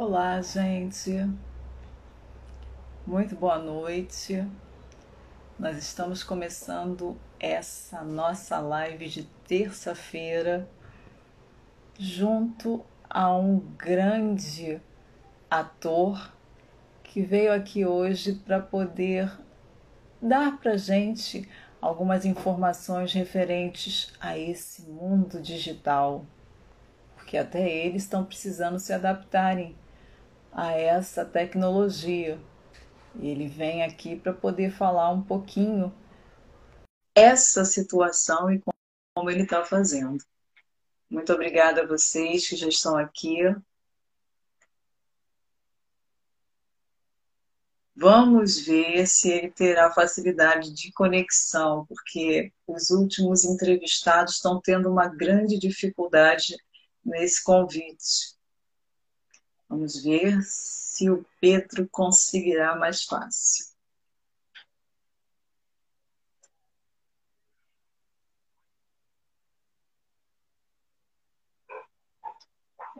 Olá, gente. Muito boa noite. Nós estamos começando essa nossa live de terça-feira junto a um grande ator que veio aqui hoje para poder dar para gente algumas informações referentes a esse mundo digital, porque até eles estão precisando se adaptarem a essa tecnologia. Ele vem aqui para poder falar um pouquinho essa situação e como ele está fazendo. Muito obrigada a vocês que já estão aqui. Vamos ver se ele terá facilidade de conexão, porque os últimos entrevistados estão tendo uma grande dificuldade nesse convite. Vamos ver se o Pedro conseguirá mais fácil.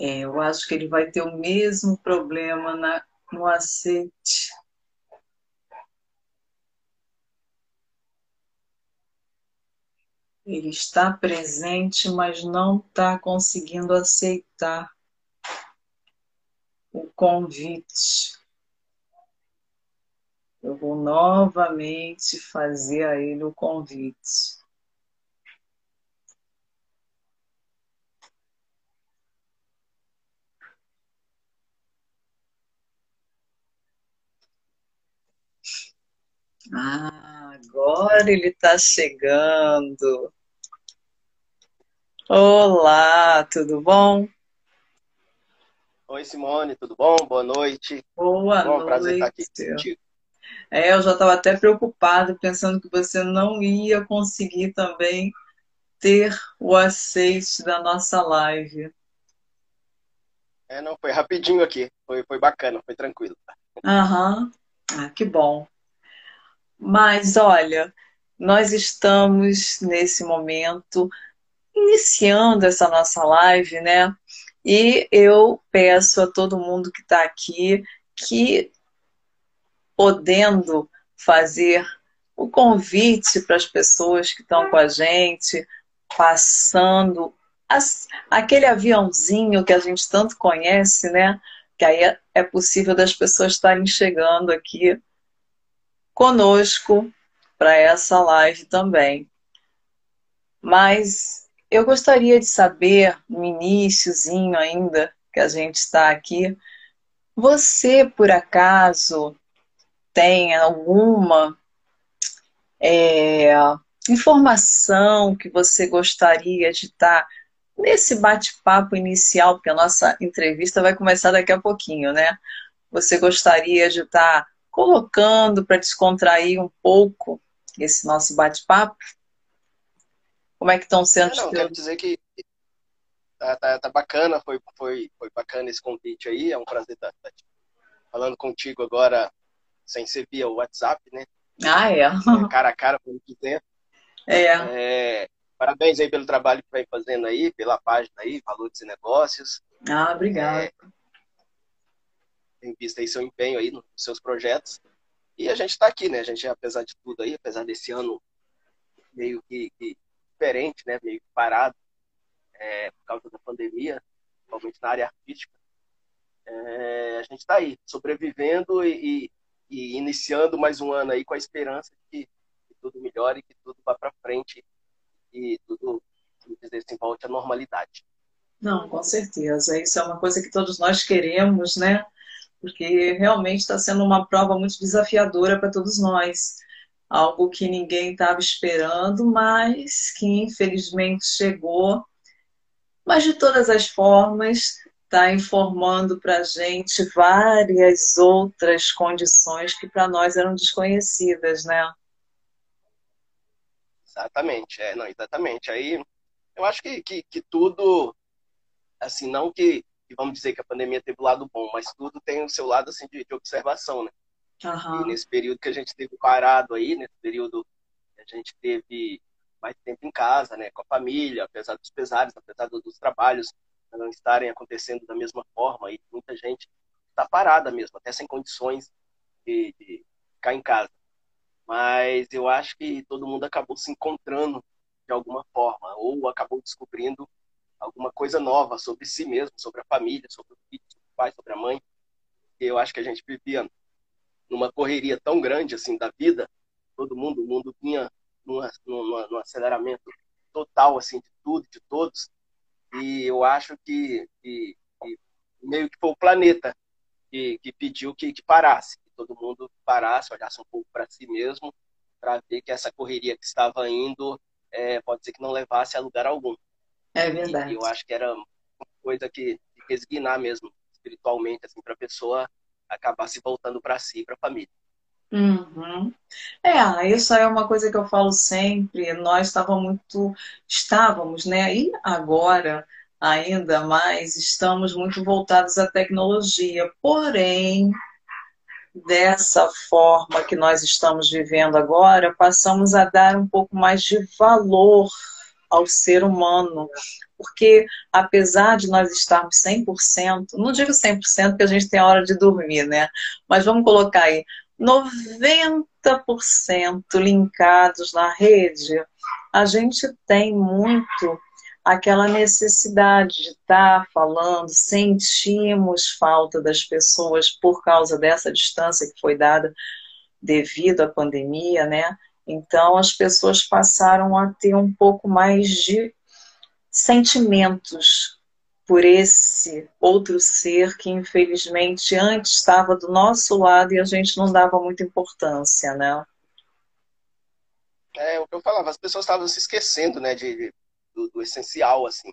É, eu acho que ele vai ter o mesmo problema na, no aceite. Ele está presente, mas não está conseguindo aceitar o convite. Eu vou novamente fazer a ele o convite. Ah, agora ele está chegando. Olá, tudo bom? Oi, Simone, tudo bom? Boa noite. Boa bom, noite. prazer estar aqui contigo. É, eu já estava até preocupado, pensando que você não ia conseguir também ter o aceite da nossa live. É, não, foi rapidinho aqui. Foi, foi bacana, foi tranquilo. Aham. Ah, que bom. Mas olha, nós estamos nesse momento iniciando essa nossa live, né? E eu peço a todo mundo que está aqui que, podendo fazer o convite para as pessoas que estão com a gente, passando as, aquele aviãozinho que a gente tanto conhece, né? Que aí é, é possível das pessoas estarem chegando aqui conosco para essa live também. Mas eu gostaria de saber, no iníciozinho ainda que a gente está aqui, você por acaso tem alguma é, informação que você gostaria de estar nesse bate-papo inicial, porque a nossa entrevista vai começar daqui a pouquinho, né? Você gostaria de estar colocando para descontrair um pouco esse nosso bate-papo? Como é que estão sendo Não, quero dizer que tá, tá, tá, bacana, foi, foi, foi bacana esse convite aí, é um prazer estar, estar falando contigo agora, sem ser via WhatsApp, né? Ah, é? é cara a cara, por dizer. É. é. Parabéns aí pelo trabalho que vem fazendo aí, pela página aí, Valores e Negócios. Ah, obrigada. É, em vista aí seu empenho aí nos seus projetos. E a gente está aqui, né? A gente, apesar de tudo aí, apesar desse ano meio que, que diferente, né? Meio parado é, por causa da pandemia, principalmente na área artística, é, a gente está aí, sobrevivendo e, e, iniciando mais um ano aí com a esperança de que, que tudo melhore, que tudo vá para frente e tudo, dizer volte à normalidade. Não, com certeza. Isso é uma coisa que todos nós queremos, né? porque realmente está sendo uma prova muito desafiadora para todos nós. Algo que ninguém estava esperando, mas que infelizmente chegou. Mas de todas as formas, está informando para a gente várias outras condições que para nós eram desconhecidas, né? Exatamente, é, não, exatamente. Aí eu acho que, que, que tudo, assim, não que e vamos dizer que a pandemia teve o lado bom, mas tudo tem o seu lado assim de, de observação, né? Uhum. E nesse período que a gente teve parado aí, nesse período que a gente teve mais tempo em casa, né, com a família, apesar dos pesares, apesar dos trabalhos não estarem acontecendo da mesma forma, e muita gente tá parada mesmo, até sem condições de, de ficar em casa. Mas eu acho que todo mundo acabou se encontrando de alguma forma, ou acabou descobrindo alguma coisa nova sobre si mesmo, sobre a família, sobre o filho, sobre o pai, sobre a mãe. Eu acho que a gente vivia numa correria tão grande assim da vida, todo mundo, o mundo vinha num, num, num aceleramento total assim de tudo, de todos. E eu acho que, que, que meio que foi o planeta que, que pediu que, que parasse, que todo mundo parasse, olhasse um pouco para si mesmo, para ver que essa correria que estava indo é, pode ser que não levasse a lugar algum. É verdade. E eu acho que era uma coisa que, que resignar mesmo espiritualmente assim para a pessoa acabar se voltando para si, para a família. Uhum. É, isso é uma coisa que eu falo sempre. Nós estávamos muito, estávamos, né? E agora, ainda mais, estamos muito voltados à tecnologia. Porém, dessa forma que nós estamos vivendo agora, passamos a dar um pouco mais de valor ao ser humano. Porque, apesar de nós estarmos 100%, não digo 100% porque a gente tem a hora de dormir, né? Mas vamos colocar aí, 90% linkados na rede, a gente tem muito aquela necessidade de estar falando, sentimos falta das pessoas por causa dessa distância que foi dada devido à pandemia, né? Então as pessoas passaram a ter um pouco mais de sentimentos por esse outro ser que infelizmente antes estava do nosso lado e a gente não dava muita importância, né? É o que eu falava, as pessoas estavam se esquecendo, né, de, do, do essencial, assim.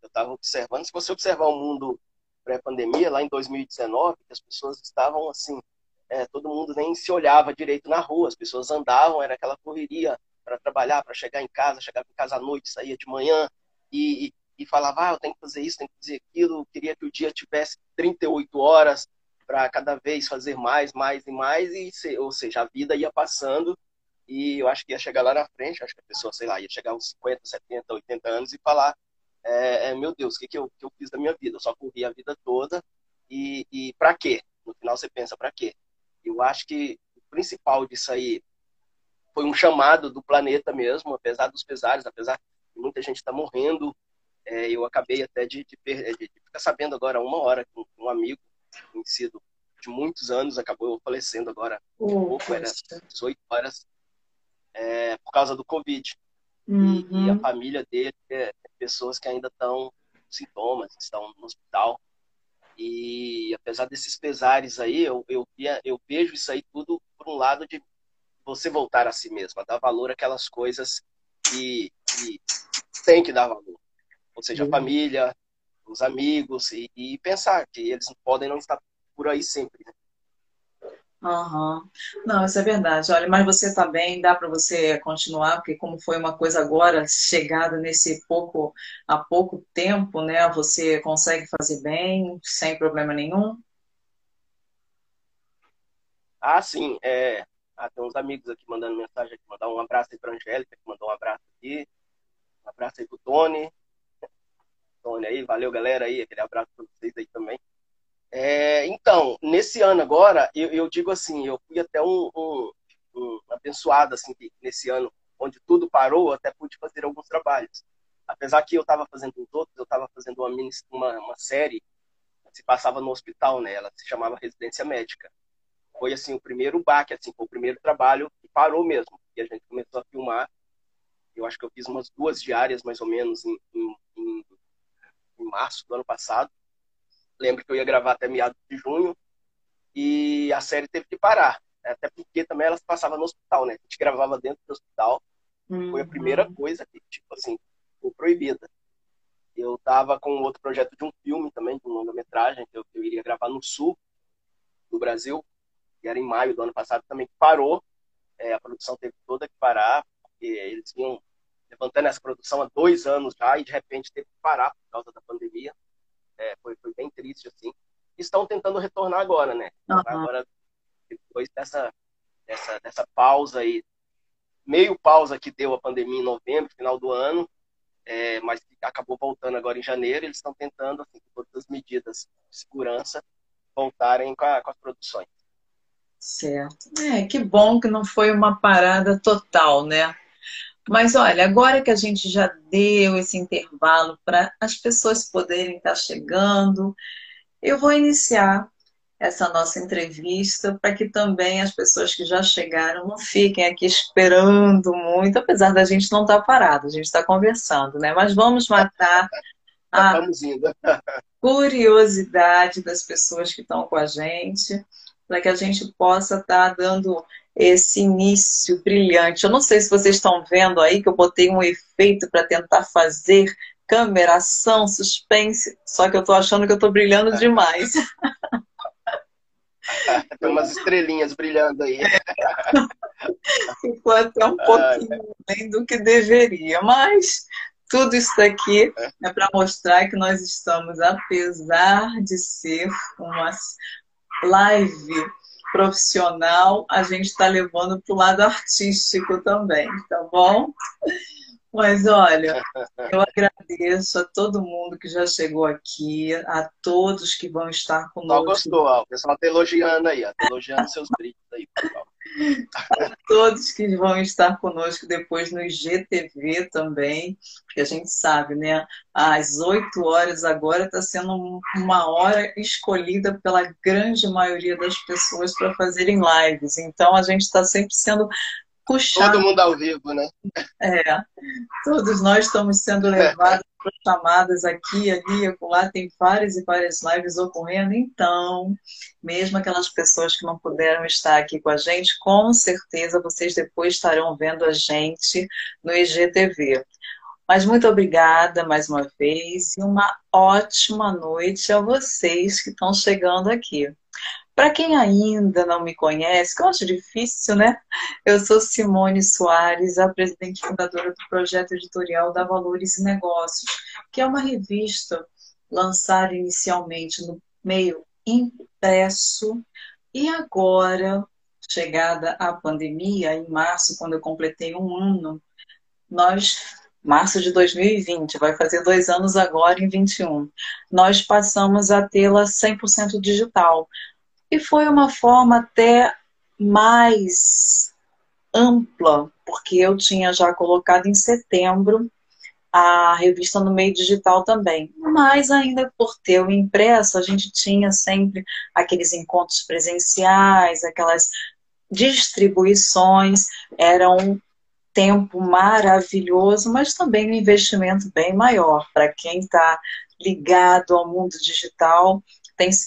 Eu estava observando, se você observar o mundo pré-pandemia, lá em 2019, as pessoas estavam assim, é, todo mundo nem se olhava direito na rua, as pessoas andavam, era aquela correria para trabalhar, para chegar em casa, chegava em casa à noite, saía de manhã, e, e falava, ah, eu tenho que fazer isso, tenho que fazer aquilo, queria que o dia tivesse 38 horas para cada vez fazer mais, mais e mais, e, ou seja, a vida ia passando e eu acho que ia chegar lá na frente, acho que a pessoa, sei lá, ia chegar uns 50, 70, 80 anos e falar, é, é, meu Deus, o que, que, eu, que eu fiz da minha vida? Eu só corri a vida toda e, e para quê? No final você pensa, para quê? Eu acho que o principal disso aí foi um chamado do planeta mesmo, apesar dos pesares, apesar muita gente está morrendo, é, eu acabei até de, de, de, ficar sabendo agora uma hora que um, amigo conhecido de muitos anos acabou falecendo agora um pouco, era 18 horas, é, por causa do Covid. Uhum. E, e, a uhum. família dele é, é pessoas que ainda estão com sintomas, estão no hospital. E apesar desses pesares aí, eu, eu, eu vejo isso aí tudo por um lado de você voltar a si mesma, dar valor àquelas coisas que, que tem que dar valor ou seja, a uhum. família, os amigos, e, e, pensar que eles podem não estar por aí sempre. Né? Uhum. Não, isso é verdade. Olha, mas você está bem, dá para você continuar, porque como foi uma coisa agora, chegada nesse pouco, há pouco tempo, né? Você consegue fazer bem, sem problema nenhum? Ah, sim. É... Ah, tem uns amigos aqui mandando mensagem aqui, mandar um abraço aí para Angélica, que mandou um abraço aqui. Abraço aí para o Tony, Tony aí, valeu galera aí, aquele abraço para vocês aí também. É, então, nesse ano agora, eu, eu, digo assim, eu fui até um, um, um abençoado, assim, nesse ano, onde tudo parou, até pude fazer alguns trabalhos. Apesar que eu estava fazendo os outros, eu estava fazendo uma, uma, uma série que se passava no hospital, né? Ela se chamava Residência Médica. Foi, assim, o primeiro baque, assim, foi o primeiro trabalho que parou mesmo. E a gente começou a filmar. Eu acho que eu fiz umas duas diárias, mais ou menos, em, em, em em março do ano passado. Lembro que eu ia gravar até meados de junho e a série teve que parar. Até porque também ela se passava no hospital, né? A gente gravava dentro do hospital. Uhum. Foi a primeira uhum. coisa que, tipo assim, foi proibida. Eu tava com outro projeto de um filme também, de um longa-metragem, que eu, eu, iria gravar no sul do Brasil, que era em maio do ano passado, também que parou. É, a produção teve toda que parar, porque eles vinham levantando essa produção há dois anos já e de repente teve que parar por causa da pandemia. É, foi, foi bem triste, assim. Estão tentando retornar agora, né? Uhum. Agora, depois dessa, dessa, dessa pausa aí, meio pausa que deu a pandemia em novembro, final do ano, é, mas acabou voltando agora em janeiro, eles estão tentando, assim, com todas as medidas de segurança, voltarem com, a, com as produções. Certo. É, que bom que não foi uma parada total, né? Mas olha, agora que a gente já deu esse intervalo para as pessoas poderem estar chegando, eu vou iniciar essa nossa entrevista para que também as pessoas que já chegaram não fiquem aqui esperando muito, apesar da gente não estar tá parado, a gente está conversando, né? Mas vamos matar a curiosidade das pessoas que estão com a gente, para que a gente possa estar tá dando esse início brilhante. Eu não sei se vocês estão vendo aí que eu botei um efeito para tentar fazer câmera, ação, suspense, só que eu estou achando que eu estou brilhando demais. Tem umas estrelinhas brilhando aí. Ficou até um pouquinho além do que deveria, mas tudo isso daqui é para mostrar que nós estamos, apesar de ser uma live profissional, a gente está levando para o lado artístico também, tá bom? Mas olha, eu agradeço a todo mundo que já chegou aqui, a todos que vão estar conosco. Só gostou, ó. o pessoal está elogiando aí, está elogiando seus brilhos aí, pessoal. A todos que vão estar conosco depois no IGTV também, porque a gente sabe, né? Às 8 horas agora está sendo uma hora escolhida pela grande maioria das pessoas para fazerem lives. Então a gente está sempre sendo puxado. Todo mundo ao vivo, né? É. Todos nós estamos sendo levados para chamadas aqui, ali, acolá. Tem várias e várias lives ocorrendo. Então, mesmo aquelas pessoas que não puderam estar aqui com a gente, com certeza vocês depois estarão vendo a gente no IGTV. Mas muito obrigada mais uma vez e uma ótima noite a vocês que estão chegando aqui. Para quem ainda não me conhece, que eu acho difícil, né? Eu sou Simone Soares, a presidente fundadora do projeto editorial da Valores e Negócios, que é uma revista lançada inicialmente no meio impresso e agora, chegada a pandemia, em março, quando eu completei um ano, nós março de 2020, vai fazer dois anos agora em 21. Nós passamos a tê-la 100% digital. E foi uma forma até mais ampla, porque eu tinha já colocado em setembro a revista no meio digital também. Mas ainda por ter o impresso, a gente tinha sempre aqueles encontros presenciais, aquelas distribuições, era um tempo maravilhoso, mas também um investimento bem maior para quem está ligado ao mundo digital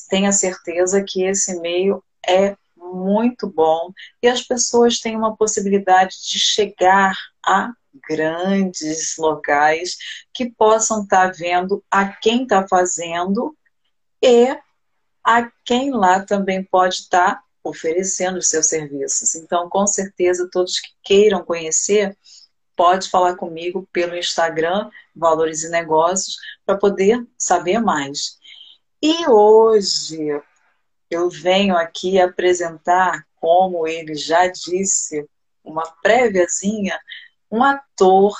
tenha certeza que esse meio é muito bom e as pessoas têm uma possibilidade de chegar a grandes locais que possam estar tá vendo a quem está fazendo e a quem lá também pode estar tá oferecendo os seus serviços. Então, com certeza, todos que queiram conhecer, pode falar comigo pelo Instagram, Valores e Negócios, para poder saber mais. E hoje eu venho aqui apresentar, como ele já disse, uma préviazinha, um ator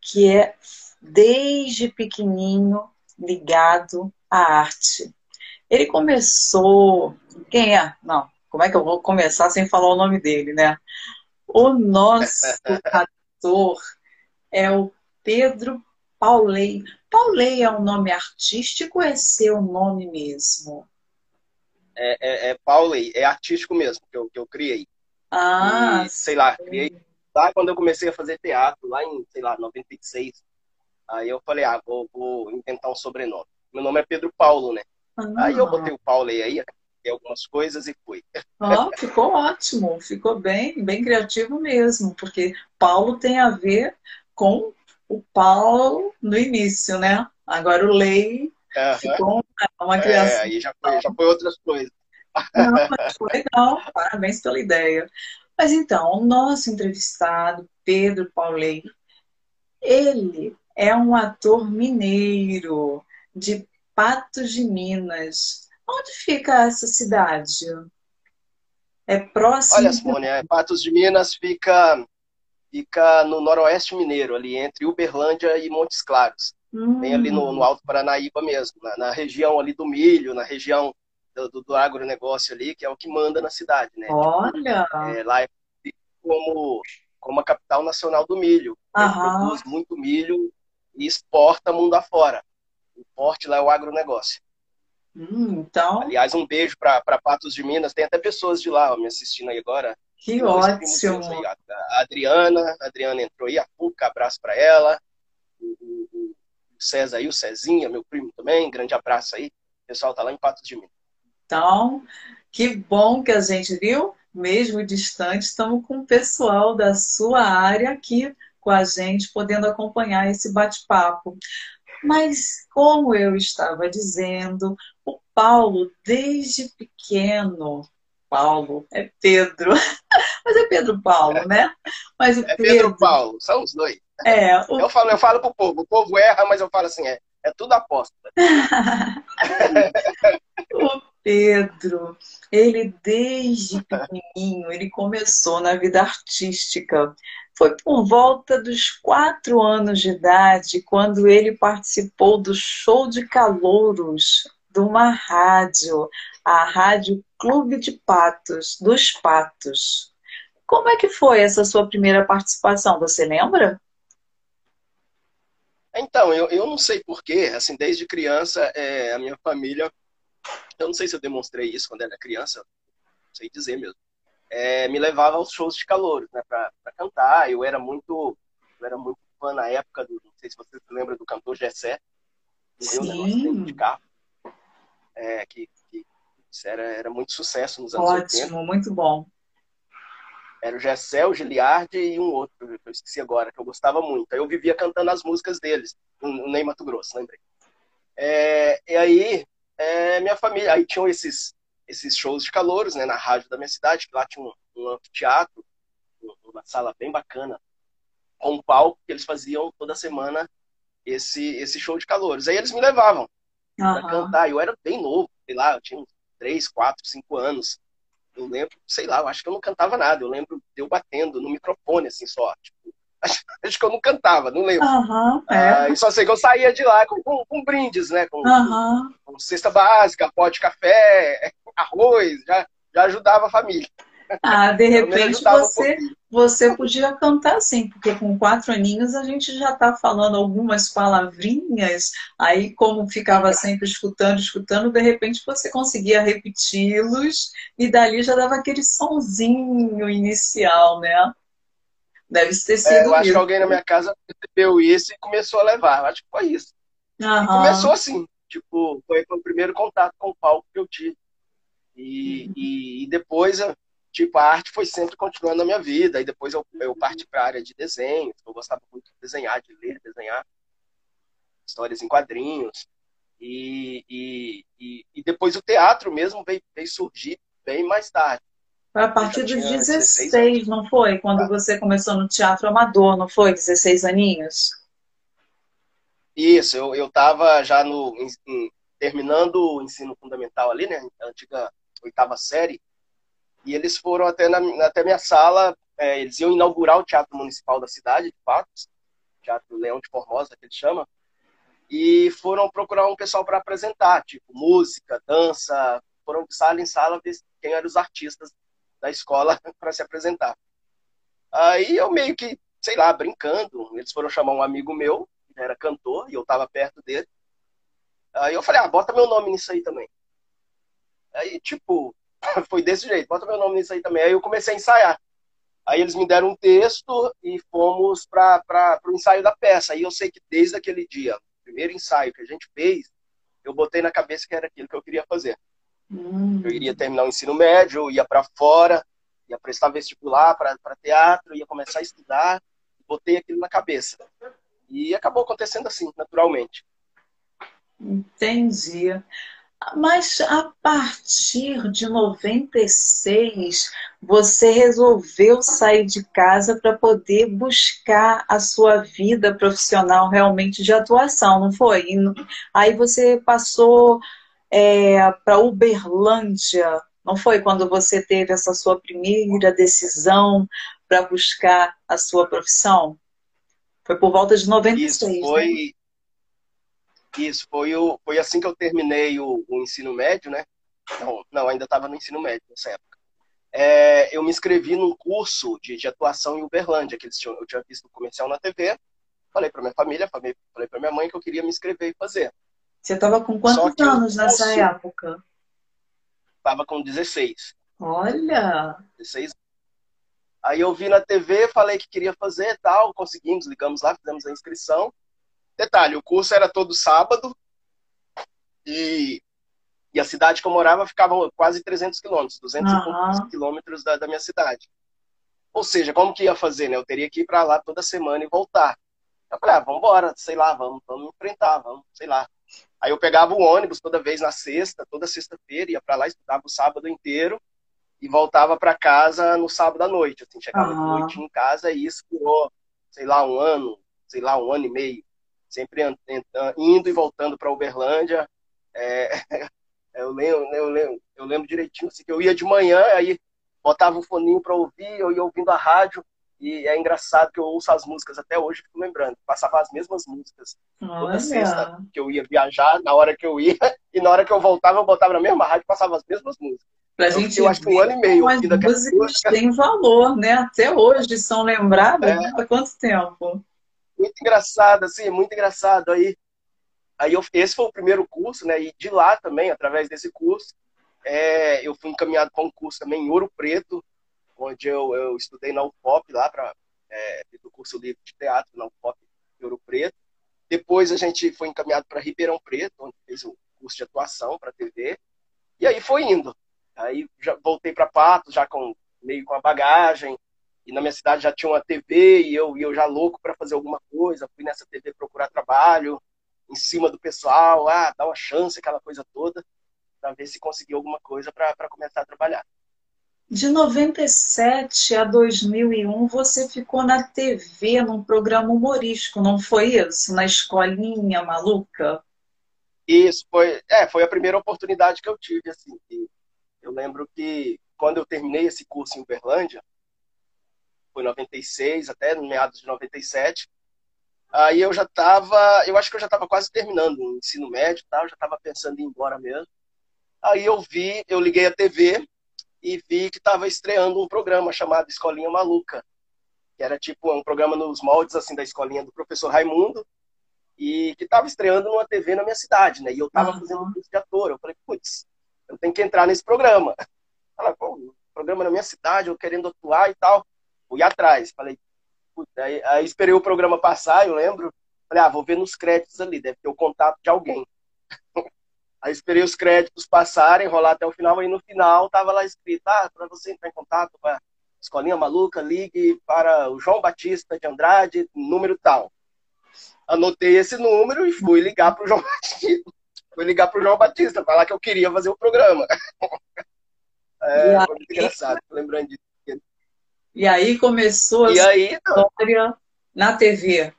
que é desde pequenininho ligado à arte. Ele começou. Quem é? Não, como é que eu vou começar sem falar o nome dele, né? O nosso ator é o Pedro Paulei. Paulei é um nome artístico ou é seu nome mesmo? É, é, é Paulei, é artístico mesmo, que eu, que eu criei. Ah, e, sei lá, criei lá quando eu comecei a fazer teatro, lá em, sei lá, 96. Aí eu falei, ah, vou, vou inventar um sobrenome. Meu nome é Pedro Paulo, né? Ah. Aí eu botei o Paulei aí, algumas coisas e fui. Oh, ficou ótimo, ficou bem, bem criativo mesmo, porque Paulo tem a ver com o Paulo no início, né? Agora o Lei uhum. ficou uma criação. É, aí já foi, já foi outras coisas. Não, mas foi legal, parabéns pela ideia. Mas então, o nosso entrevistado, Pedro Paulei, ele é um ator mineiro de Patos de Minas. Onde fica essa cidade? É próximo. Olha, Simone, é, Patos de Minas fica fica no noroeste mineiro, ali entre Uberlândia e Montes Claros. Hum. Bem ali no, no, Alto Paranaíba mesmo, na, na, região ali do milho, na região do, do agronegócio ali, que é o que manda na cidade, né? Olha! É, lá é como, como a capital nacional do milho. Produz muito milho e exporta mundo afora. O forte lá é o agronegócio. Hum, então. Aliás, um beijo para Patos de Minas. Tem até pessoas de lá ó, me assistindo aí agora. Que ótimo! Aí, a Adriana, a Adriana entrou aí, a Puca, abraço para ela. O, o, o, César aí, o Cezinha, meu primo também, grande abraço aí. O pessoal tá lá em Patos de Minas. Então, que bom que a gente viu, mesmo distante, estamos com o pessoal da sua área aqui com a gente, podendo acompanhar esse bate-papo. Mas, como eu estava dizendo, o Paulo, desde pequeno, Paulo, é Pedro, mas é Pedro Paulo, né? Mas é Pedro, Pedro Paulo, são os dois. É, o... Eu falo, eu falo pro povo, o povo erra, mas eu falo assim, é, é tudo aposta. o Pedro, ele desde pequenininho, ele começou na vida artística. Foi por volta dos quatro anos de idade quando ele participou do show de calouros de uma rádio, a Rádio Clube de Patos, dos Patos. Como é que foi essa sua primeira participação? Você lembra? Então, eu, eu não sei porquê, assim, desde criança, é, a minha família, eu não sei se eu demonstrei isso quando era criança, não sei dizer mesmo, é, me levava aos shows de calor, né, pra, pra, cantar, eu era muito, eu era muito fã na época, do, não sei se você se lembra do cantor Gessé, Sim. de carro, é, que, que era, era muito sucesso nos anos Ótimo, 80. Ótimo, muito bom. Era o Gessé, o Giliardi e um outro, que eu esqueci agora, que eu gostava muito. Aí eu vivia cantando as músicas deles, no Ney Mato Grosso, lembrei. É, e aí, é, minha família, aí tinham esses, esses shows de calouros, né, na rádio da minha cidade, que lá tinha um, um anfiteatro, uma sala bem bacana, com um palco que eles faziam toda semana esse, esse show de calouros. Aí eles me levavam uhum. para cantar. Eu era bem novo, sei lá, eu tinha uns 3, 4, 5 anos eu lembro, sei lá, eu acho que eu não cantava nada. Eu lembro de eu batendo no microfone, assim, só. Tipo, acho, acho, que eu não cantava, não lembro. Uhum, é. ah, e só sei que eu saía de lá com, com, com brindes, né? Com, uhum. com, cesta básica, pó de café, arroz, já, já ajudava a família. Ah, de repente você, você podia cantar sim, porque com quatro aninhos a gente já está falando algumas palavrinhas, aí como ficava sempre escutando, escutando, de repente você conseguia repeti-los e dali já dava aquele sonzinho inicial, né? Deve ter sido. É, eu acho que alguém na minha casa percebeu isso e começou a levar. Eu acho que foi isso. Uhum. começou assim, tipo, foi, foi o primeiro contato com o palco que eu tive. E, uhum. e, e depois tipo, a arte foi sempre continuando na minha vida. E depois eu, eu parti para a área de desenho. Eu gostava muito de desenhar, de ler, desenhar histórias em quadrinhos. E, e, e, e depois o teatro mesmo veio, veio surgir bem mais tarde. Foi a partir dos 16, 16 não foi? Quando ah. você começou no teatro amador, não foi? 16 aninhos? Isso, eu, eu tava já no, em, terminando o ensino fundamental ali, né? A antiga oitava série. E eles foram até, na, até minha sala, é, eles iam inaugurar o Teatro Municipal da cidade, de Patos, Teatro Leão de Formosa, que ele chama, e foram procurar um pessoal para apresentar, tipo música, dança, foram de sala em sala ver quem eram os artistas da escola para se apresentar. Aí eu meio que, sei lá, brincando, eles foram chamar um amigo meu, que era cantor, e eu estava perto dele. Aí eu falei, ah, bota meu nome nisso aí também. Aí, tipo, foi desse jeito, bota meu nome nisso aí também. Aí eu comecei a ensaiar. Aí eles me deram um texto e fomos para o ensaio da peça. Aí eu sei que desde aquele dia, o primeiro ensaio que a gente fez, eu botei na cabeça que era aquilo que eu queria fazer. Hum. Eu iria terminar o ensino médio, ia para fora, ia prestar vestibular para teatro, ia começar a estudar. Botei aquilo na cabeça. E acabou acontecendo assim, naturalmente. Entendi. Mas a partir de 96, você resolveu sair de casa para poder buscar a sua vida profissional realmente de atuação, não foi? E aí você passou é, para Uberlândia, não foi? Quando você teve essa sua primeira decisão para buscar a sua profissão? Foi por volta de 96. Isso foi, né? Isso, foi, o, foi assim que eu terminei o, o ensino médio, né? Não, não ainda estava no ensino médio nessa época. É, eu me inscrevi num curso de, de, atuação em Uberlândia, que eles tinham, eu tinha visto comercial na TV. Falei para minha família, falei, falei para minha mãe que eu queria me inscrever e fazer. Você estava com quantos anos nessa curso, época? Estava com 16. Olha! 16 Aí eu vi na TV, falei que queria fazer tal, conseguimos, ligamos lá, fizemos a inscrição. Detalhe, o curso era todo sábado e, e a cidade que eu morava ficava quase 300 quilômetros, 200 uhum. quilômetros da, da minha cidade. Ou seja, como que ia fazer, né? Eu teria que ir para lá toda semana e voltar. Eu falei, ah, vamos embora, sei lá, vamos, vamos enfrentar, vamos, sei lá. Aí eu pegava o ônibus toda vez na sexta, toda sexta-feira, ia para lá, estudava o sábado inteiro e voltava para casa no sábado à noite. Assim, chegava uhum. de noite em casa e isso durou, sei lá, um ano, sei lá, um ano e meio. Sempre indo e voltando para Uberlândia. É, eu, lembro, eu, lembro, eu lembro direitinho assim, que eu ia de manhã, aí botava o um foninho para ouvir, eu ia ouvindo a rádio. E é engraçado que eu ouço as músicas até hoje, fico lembrando. Passava as mesmas músicas toda Olha. sexta que eu ia viajar, na hora que eu ia, e na hora que eu voltava, eu botava na mesma rádio, passava as mesmas músicas. Pra eu, gente eu acho que um ano e meio. As músicas têm valor, né? Até hoje são lembradas é. há quanto tempo? Muito engraçado, assim, muito engraçado. Aí, aí eu, esse foi o primeiro curso, né? E de lá também, através desse curso, é, eu fui encaminhado para um curso também em Ouro Preto, onde eu, eu estudei na UFOP lá, para é, o curso livre de teatro na UFOP em Ouro Preto. Depois a gente foi encaminhado para Ribeirão Preto, onde fez o curso de atuação para TV. E aí foi indo. Aí já voltei para Patos, já com meio com a bagagem. E na minha cidade já tinha uma TV e eu, e eu já louco para fazer alguma coisa. Fui nessa TV procurar trabalho, em cima do pessoal, ah, dá uma chance, aquela coisa toda, para ver se conseguia alguma coisa para começar a trabalhar. De 97 a 2001, você ficou na TV, num programa humorístico, não foi isso? Na escolinha maluca? Isso, foi, é, foi a primeira oportunidade que eu tive, assim, eu lembro que quando eu terminei esse curso em Uberlândia, foi 96 até meados de 97, aí eu já estava, eu acho que eu já estava quase terminando o ensino médio, tá? eu já estava pensando em ir embora mesmo. Aí eu vi, eu liguei a TV e vi que estava estreando um programa chamado Escolinha Maluca, que era tipo um programa nos moldes assim da escolinha do professor Raimundo, e que estava estreando numa TV na minha cidade, né? E eu estava uhum. fazendo um curso de ator. Eu falei, putz, eu tenho que entrar nesse programa. Ela, pô, programa na minha cidade, eu querendo atuar e tal. Fui atrás, falei, aí, aí, esperei o programa passar, eu lembro. Falei, ah, vou ver nos créditos ali, deve ter o contato de alguém. aí esperei os créditos passarem, rolar até o final, aí no final tava lá escrito, ah, para você entrar em contato com a Escolinha Maluca, ligue para o João Batista de Andrade, número tal. Anotei esse número e fui ligar para o João Batista. Fui ligar pro João Batista, falar que eu queria fazer o programa. É, foi muito engraçado, lembrando disso. E aí começou a e aí, história na TV.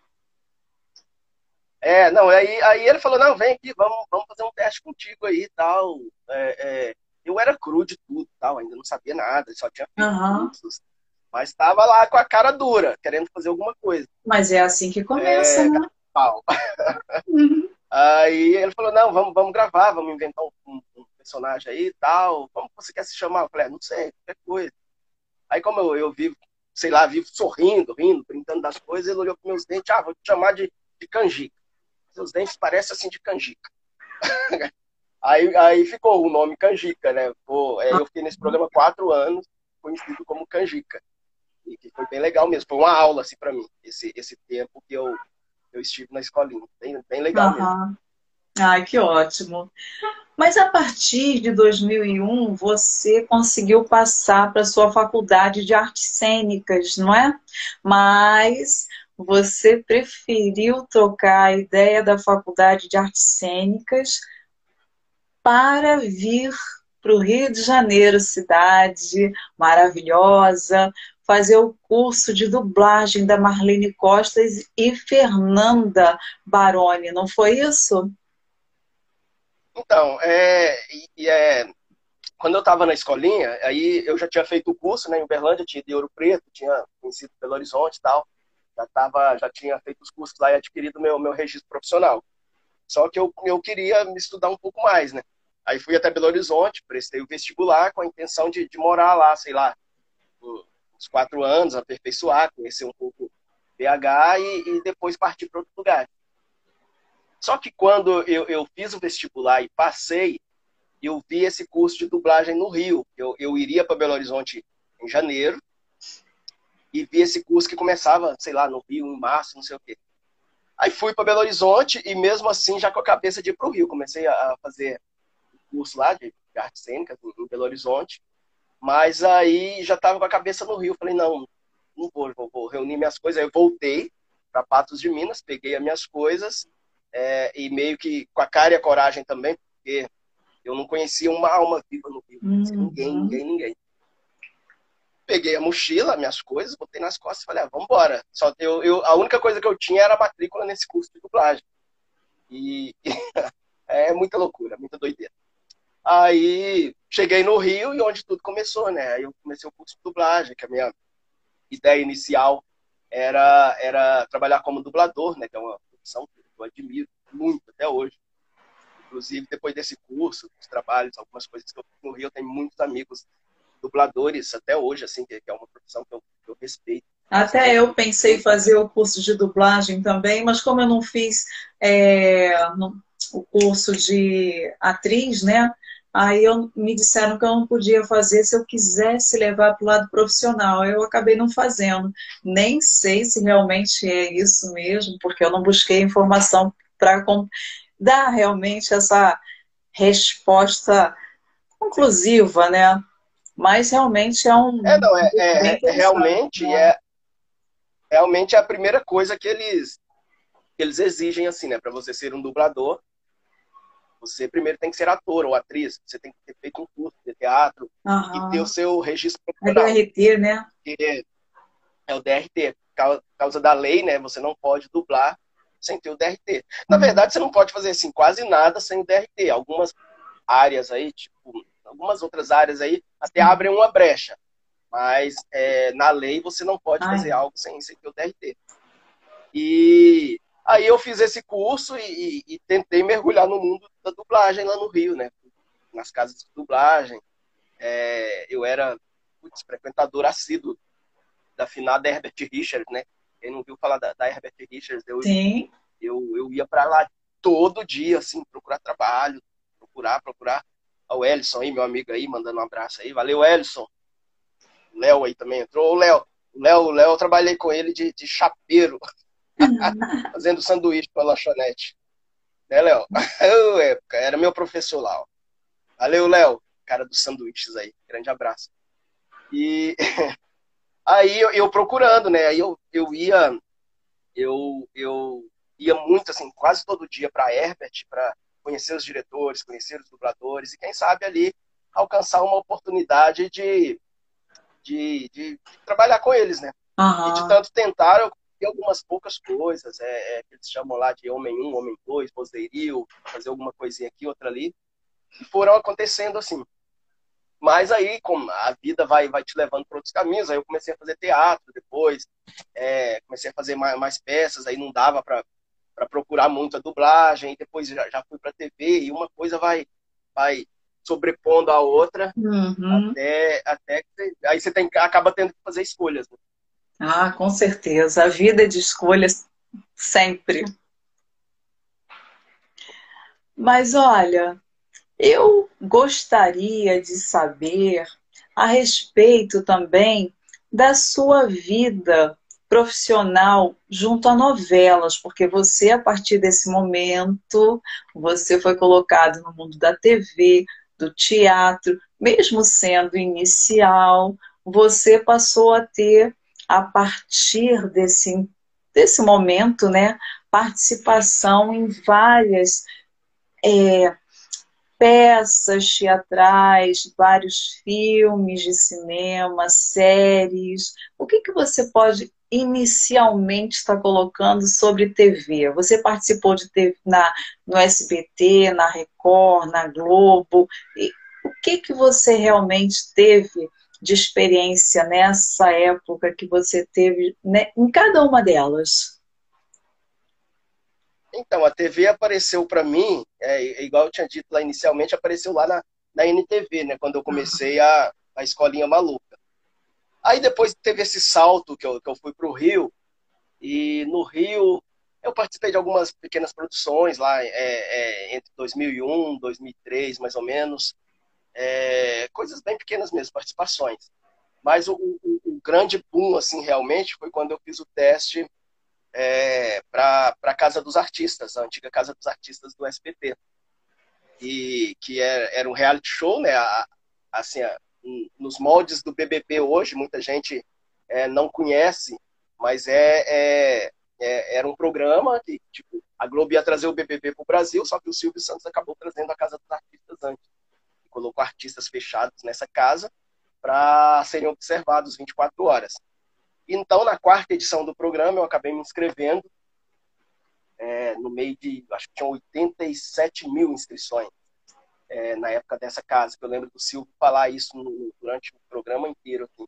É, não, aí, aí ele falou, não, vem aqui, vamos, vamos fazer um teste contigo aí e tal. É, é, eu era cru de tudo tal, ainda não sabia nada, só tinha uhum. cursos. Mas estava lá com a cara dura, querendo fazer alguma coisa. Mas é assim que começa, é, né? Pau. Uhum. Aí ele falou, não, vamos, vamos gravar, vamos inventar um, um, um personagem aí e tal. Como você quer se chamar? Eu falei, ah, não sei, qualquer coisa. Aí como eu, eu vivo, sei lá, vivo sorrindo, rindo, brincando das coisas, ele olhou para meus dentes, ah, vou te chamar de, de canjica. Seus dentes parecem assim de canjica. aí, aí ficou o nome canjica, né? Pô, é, eu fiquei nesse programa quatro anos, conhecido como canjica. E foi bem legal mesmo, foi uma aula assim para mim, esse, esse tempo que eu eu estive na escolinha. Bem, bem legal uhum. mesmo. Ai, que ótimo. Mas a partir de 2001, você conseguiu passar para a sua faculdade de artes cênicas, não é? Mas você preferiu trocar a ideia da faculdade de artes cênicas para vir para o Rio de Janeiro, cidade maravilhosa, fazer o curso de dublagem da Marlene Costa e Fernanda Baroni, não foi isso? Então, é, é, quando eu estava na escolinha, aí eu já tinha feito o curso né, em Uberlândia, tinha de Ouro Preto, tinha conhecido Belo Horizonte e tal, já, tava, já tinha feito os cursos lá e adquirido meu, meu registro profissional. Só que eu, eu queria me estudar um pouco mais, né? Aí fui até Belo Horizonte, prestei o vestibular com a intenção de, de morar lá, sei lá, uns quatro anos, aperfeiçoar, conhecer um pouco BH e, e depois partir para outro lugar. Só que quando eu, eu fiz o vestibular e passei, eu vi esse curso de dublagem no Rio. Eu, eu iria para Belo Horizonte em janeiro e vi esse curso que começava, sei lá, no Rio, em março, não sei o quê. Aí fui para Belo Horizonte e mesmo assim já com a cabeça de ir para o Rio. Comecei a fazer curso lá de artes cênicas em Belo Horizonte, mas aí já estava com a cabeça no Rio. Falei, não, não vou, vou, vou reunir minhas coisas. Aí eu voltei para Patos de Minas, peguei as minhas coisas é, e meio que com a cara e a coragem também, porque eu não conhecia uma alma viva no Rio. Uhum. Ninguém, ninguém, ninguém. Peguei a mochila, minhas coisas, botei nas costas e falei, ah, vamos embora. Só eu, eu, a única coisa que eu tinha era a matrícula nesse curso de dublagem. E é muita loucura, muita doideira. Aí cheguei no Rio e onde tudo começou, né? Aí eu comecei o curso de dublagem, que a minha ideia inicial era, era trabalhar como dublador, né? Que é uma profissão que eu admiro muito até hoje. Inclusive, depois desse curso, dos trabalhos, algumas coisas que eu fiz eu tenho muitos amigos dubladores até hoje, assim, que é uma profissão que eu, que eu respeito. Até eu pensei fazer o curso de dublagem também, mas como eu não fiz é, no, o curso de atriz, né? Aí eu, me disseram que eu não podia fazer se eu quisesse levar para o lado profissional. Eu acabei não fazendo. Nem sei se realmente é isso mesmo, porque eu não busquei informação para dar realmente essa resposta conclusiva, né? Mas realmente é um. É, não, é, é, é realmente né? é realmente é a primeira coisa que eles que eles exigem assim, né, para você ser um dublador você primeiro tem que ser ator ou atriz, você tem que ter feito um curso de teatro uhum. e ter o seu registro profissional. É DRT, né? É o DRT. Por causa da lei, né? Você não pode dublar sem ter o DRT. Na uhum. verdade, você não pode fazer assim quase nada sem o DRT. Algumas áreas aí, tipo, algumas outras áreas aí até uhum. abrem uma brecha. Mas é, na lei você não pode Ai. fazer algo sem, sem ter o DRT. E Aí eu fiz esse curso e, e, e, tentei mergulhar no mundo da dublagem lá no Rio, né? Nas casas de dublagem. É, eu era putz, frequentador assíduo da finada Herbert Richards, né? Quem não viu falar da, da Herbert Richards, eu, Sim. eu, eu ia para lá todo dia, assim, procurar trabalho, procurar, procurar. O Ellison aí, meu amigo aí, mandando um abraço aí. Valeu, Ellison. O Léo aí também entrou. O Léo, o Léo, Léo, eu trabalhei com ele de, de chapeiro fazendo sanduíche para lanchonete. Né, Léo? época, era meu professor lá. Ó. Valeu, Léo, cara dos sanduíches aí. Grande abraço. E aí eu, eu, procurando, né? Aí eu, eu ia, eu, eu ia muito, assim, quase todo dia para Herbert, para conhecer os diretores, conhecer os dubladores e quem sabe ali alcançar uma oportunidade de, de, de, de trabalhar com eles, né? Uhum. E de tanto tentar, eu tem algumas poucas coisas, é, é, que eles chamam lá de homem 1, um, homem 2, vozeiril, fazer alguma coisinha aqui, outra ali, e foram acontecendo assim. Mas aí, como a vida vai, vai te levando para outros caminhos, aí eu comecei a fazer teatro depois, é, comecei a fazer mais, mais, peças, aí não dava para procurar muito a dublagem, depois já, já fui para TV, e uma coisa vai, vai sobrepondo a outra, uhum. até, até que aí você tem, acaba tendo que fazer escolhas. Né? Ah, com certeza. A vida é de escolhas sempre. Mas olha, eu gostaria de saber a respeito também da sua vida profissional junto a novelas, porque você, a partir desse momento, você foi colocado no mundo da TV, do teatro, mesmo sendo inicial, você passou a ter a partir desse, desse momento, né, participação em várias é, peças teatrais, vários filmes de cinema, séries. O que, que você pode inicialmente estar colocando sobre TV? Você participou de TV na, no SBT, na Record, na Globo. E o que, que você realmente teve de experiência nessa época que você teve né, em cada uma delas? Então, a TV apareceu para mim, é, igual eu tinha dito lá inicialmente, apareceu lá na, na NTV, né? Quando eu comecei a, a escolinha maluca. Aí depois teve esse salto que eu, que eu fui para o Rio, e no Rio eu participei de algumas pequenas produções lá é, é, entre 2001, 2003, mais ou menos. É, coisas bem pequenas mesmo, participações. Mas o, o, o, grande boom, assim, realmente, foi quando eu fiz o teste é, para a Casa dos Artistas, a antiga Casa dos Artistas do SBT. E, que era, era um reality show, né? assim, nos moldes do BBB hoje, muita gente é, não conhece, mas é, é, é, era um programa que tipo, a Globo ia trazer o BBB para o Brasil, só que o Silvio Santos acabou trazendo a Casa dos Artistas antes. Colocou artistas fechados nessa casa para serem observados 24 horas. Então, na quarta edição do programa, eu acabei me inscrevendo é, no meio de, acho que tinham 87 mil inscrições é, na época dessa casa, que eu lembro do Silvio falar isso no, durante o programa inteiro. Assim.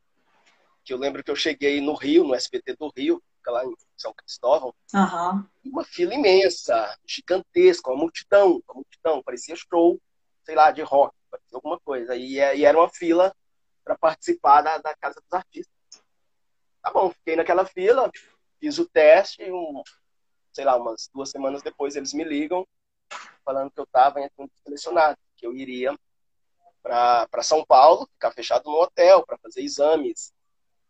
Que eu lembro que eu cheguei no Rio, no SBT do Rio, lá em São Cristóvão, uhum. uma fila imensa, gigantesca, uma multidão, uma multidão, parecia show, sei lá, de rock, parecia alguma coisa. E, e era uma fila para participar da, da Casa dos Artistas. Tá bom, fiquei naquela fila, fiz o teste, um, sei lá, umas duas semanas depois eles me ligam falando que eu estava entre um selecionado, que eu iria para São Paulo, ficar fechado no hotel para fazer exames,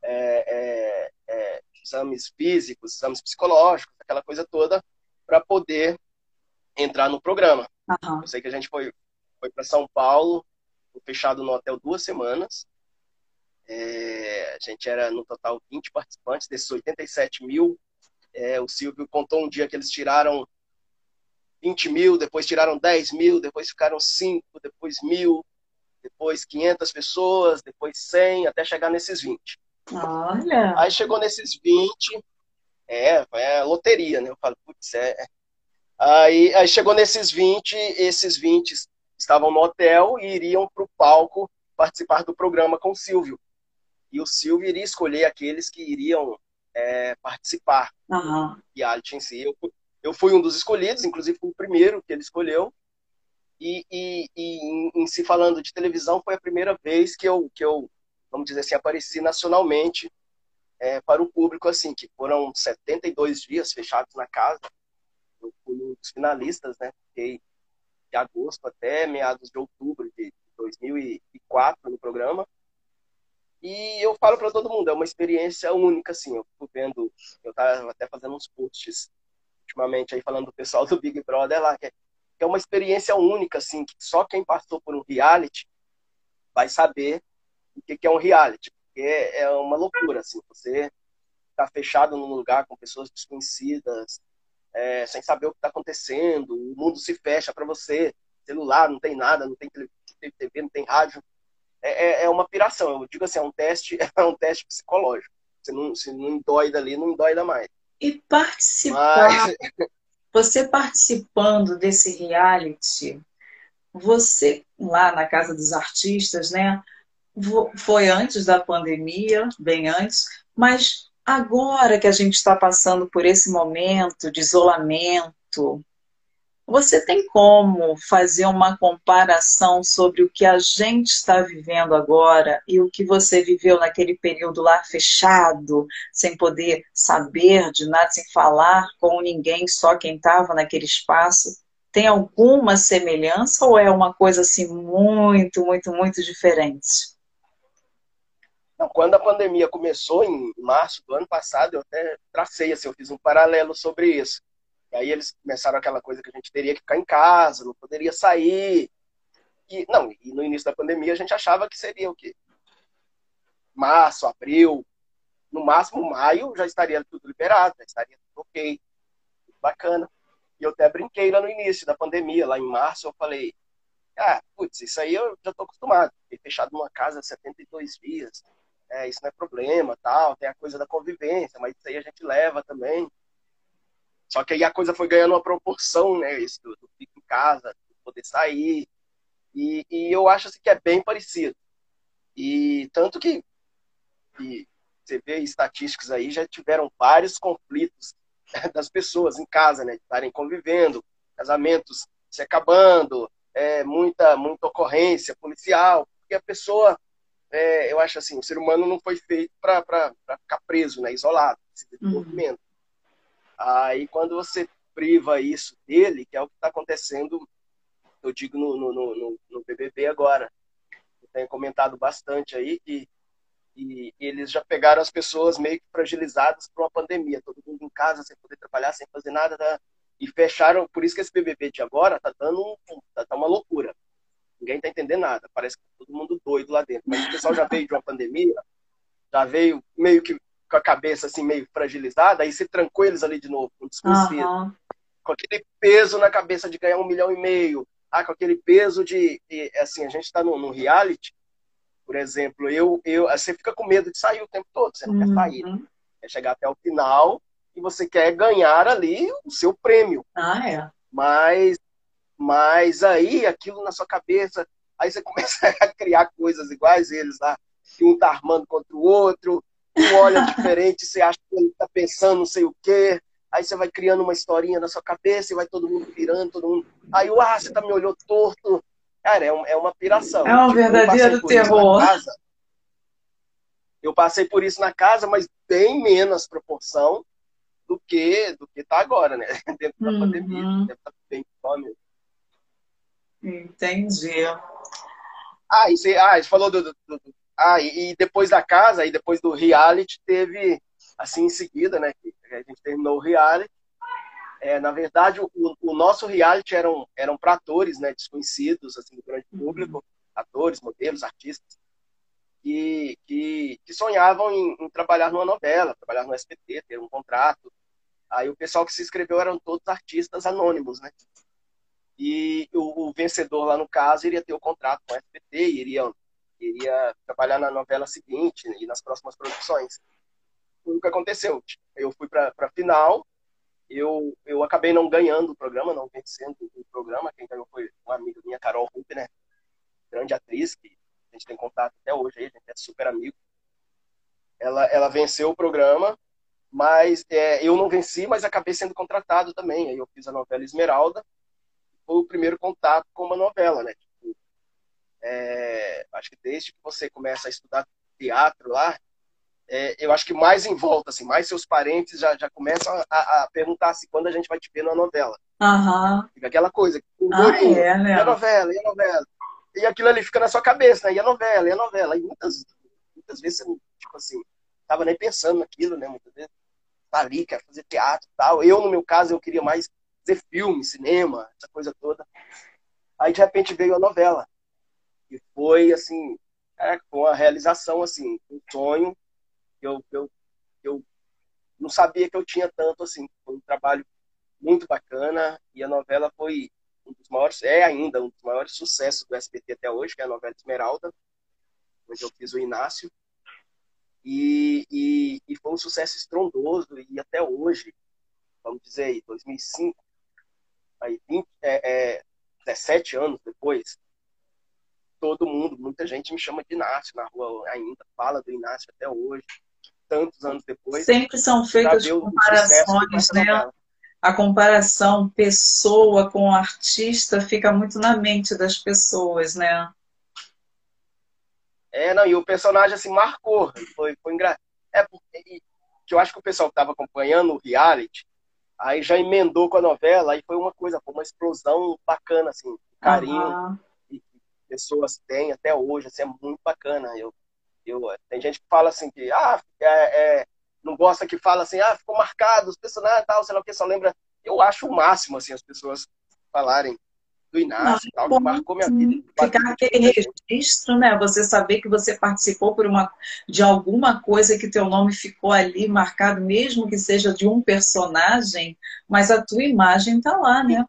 é, é, é, exames físicos, exames psicológicos, aquela coisa toda, para poder entrar no programa. Uhum. Eu sei que a gente foi, foi para São Paulo, fechado no hotel duas semanas. É, a gente era no total 20 participantes, desses 87 mil. É, o Silvio contou um dia que eles tiraram 20 mil, depois tiraram 10 mil, depois ficaram 5, depois mil, depois 500 pessoas, depois 100, até chegar nesses 20. Olha! Aí chegou nesses 20, é, é loteria, né? Eu falo, putz, é. Aí, aí chegou nesses 20, esses 20 estavam no hotel e iriam para o palco participar do programa com o Silvio. E o Silvio iria escolher aqueles que iriam é, participar uhum. do reality em si. Eu, eu fui um dos escolhidos, inclusive fui o primeiro que ele escolheu. E, e, e em, em, se falando de televisão, foi a primeira vez que eu, que eu vamos dizer assim, apareci nacionalmente é, para o público, assim, que foram 72 dias fechados na casa. Eu fui um dos finalistas, né? Fiquei de agosto até meados de outubro de 2004 no programa. E eu falo para todo mundo, é uma experiência única, assim. Eu fico vendo, eu estava até fazendo uns posts ultimamente aí falando do pessoal do Big Brother lá, que é, é uma experiência única, assim, que só quem passou por um reality vai saber o que, que é um reality. Porque é uma loucura, assim, você tá fechado num lugar com pessoas desconhecidas, é, sem saber o que está acontecendo, o mundo se fecha para você, celular, não tem nada, não tem TV, não tem rádio. É, é, é uma piração. Eu digo assim, é um teste, é um teste psicológico. Você não, se não endoida ali, não endoida mais. E participar, Mas... você participando desse reality, você lá na Casa dos Artistas, né? Foi antes da pandemia, bem antes, mas agora que a gente está passando por esse momento de isolamento, você tem como fazer uma comparação sobre o que a gente está vivendo agora e o que você viveu naquele período lá fechado, sem poder saber de nada, sem falar com ninguém, só quem estava naquele espaço? Tem alguma semelhança ou é uma coisa assim muito, muito, muito diferente? Quando a pandemia começou em março do ano passado, eu até tracei, assim, eu fiz um paralelo sobre isso e aí eles começaram aquela coisa que a gente teria que ficar em casa, não poderia sair. E, não, e no início da pandemia a gente achava que seria o quê? Março, abril, no máximo maio já estaria tudo liberado, já estaria tudo ok, tudo bacana. E eu até brinquei lá no início da pandemia, lá em março, eu falei, ah, putz, isso aí eu já tô acostumado. Fiquei fechado numa casa 72 dias, é, isso não é problema, tal, tem a coisa da convivência, mas isso aí a gente leva também. Só que aí a coisa foi ganhando uma proporção, né? Isso do, fico em casa, do poder sair. E, e, eu acho assim, que é bem parecido. E tanto que, que você vê estatísticas aí, já tiveram vários conflitos das pessoas em casa, né? Estarem convivendo, casamentos se acabando, é, muita, muita ocorrência policial, porque a pessoa, é, eu acho assim, o ser humano não foi feito para ficar preso, né? Isolado, esse uhum. desenvolvimento. Uhum. Aí quando você priva isso dele, que é o que está acontecendo, eu digo no, no, no, no BBB agora, eu tenho comentado bastante aí que e, eles já pegaram as pessoas meio que fragilizadas por uma pandemia, todo mundo em casa, sem poder trabalhar, sem fazer nada, tá? e fecharam, por isso que esse BBB de agora tá dando um, tá, tá uma loucura. Ninguém tá entendendo nada, parece que tá todo mundo doido lá dentro. Mas o pessoal já veio de uma pandemia, já veio meio que com a cabeça assim meio fragilizada, aí você trancou eles ali de novo, com desconhecido. Uhum. Com aquele peso na cabeça de ganhar um milhão e meio, ah, com aquele peso de, de assim, a gente está num, num reality, por exemplo, eu, eu, você fica com medo de sair o tempo todo, você não uhum. quer sair. Né? Quer chegar até o final e você quer ganhar ali o seu prêmio. Ah, é. Mas, mas aí, aquilo na sua cabeça, aí você começa a criar coisas iguais eles lá, que um tá armando contra o outro, um olha diferente, você acha que ele tá pensando não sei o quê, aí você vai criando uma historinha na sua cabeça e vai todo mundo pirando, todo mundo. Aí, ah, você tá me olhou torto, Cara, é, um, é uma piração. É um tipo, verdadeiro terror. Eu passei por isso na casa, mas bem menos proporção do que do que tá agora, né? Dentro da uhum. pandemia. Deve estar tá bem fome. Entendi. Ah, e você, ah, você falou do, do, do ah, e, depois da casa, e depois do reality, teve, assim, em seguida, né, a gente terminou o reality, é, na verdade, o, o, nosso reality eram, eram para atores né, desconhecidos assim, do grande uhum. público, atores, modelos, artistas, que, que, que sonhavam em, em, trabalhar numa novela, trabalhar no SBT, ter um contrato. Aí o pessoal que se inscreveu eram todos artistas anônimos, né? E o, o vencedor lá no caso iria ter o contrato com o SBT, iria, iria trabalhar na novela seguinte e nas próximas produções. Foi o que aconteceu. Eu fui para a final, eu, eu acabei não ganhando o programa, não vencendo o programa. Quem ganhou foi uma amiga minha, Carol Rupp, né? Grande atriz, que a gente tem contato até hoje, a gente é super amigo. Ela, ela venceu o programa, mas é, eu não venci, mas acabei sendo contratado também. Aí eu fiz a novela Esmeralda. Foi o primeiro contato com uma novela, né? Tipo, é, acho que desde que você começa a estudar teatro lá, é, eu acho que mais em volta, assim, mais seus parentes já, já começam a, a perguntar assim, quando a gente vai te ver na novela. Uhum. Fica aquela coisa, o ah, é, né? e a novela, e a novela. E aquilo ali fica na sua cabeça, né? E a novela, e a novela. E muitas, muitas vezes você, tipo assim, tava nem pensando naquilo, né? Muitas vezes tá ali, quer fazer teatro e tal. Eu, no meu caso, eu queria mais fazer filme, cinema, essa coisa toda. Aí, de repente, veio a novela. E foi, assim, é, com a realização, assim, um sonho eu, eu, eu não sabia que eu tinha tanto assim. Foi um trabalho muito bacana e a novela foi um dos maiores, é ainda um dos maiores sucessos do SBT até hoje, que é a novela Esmeralda, onde eu fiz o Inácio. E, e, e foi um sucesso estrondoso e até hoje, vamos dizer aí, 2005, aí 20, é, é, 17 anos depois, todo mundo, muita gente me chama de Inácio na rua ainda, fala do Inácio até hoje tantos anos depois. Sempre são feitas comparações, né? A comparação pessoa com artista fica muito na mente das pessoas, né? É, não, e o personagem assim marcou, foi, foi engraçado. É porque que eu acho que o pessoal que estava acompanhando o reality, aí já emendou com a novela, aí foi uma coisa, foi uma explosão bacana, assim, carinho uhum. que pessoas têm até hoje, assim, é muito bacana. Eu eu, tem gente que fala assim que ah, é, é, não gosta que fala assim, ah, ficou marcado, os personagens tal, sei lá o que, só lembra. Eu acho o máximo assim, as pessoas falarem do Inácio, tal, que marcou minha vida. Ficar aquele registro, né? Você saber que você participou por uma, de alguma coisa que teu nome ficou ali marcado, mesmo que seja de um personagem, mas a tua imagem tá lá, né?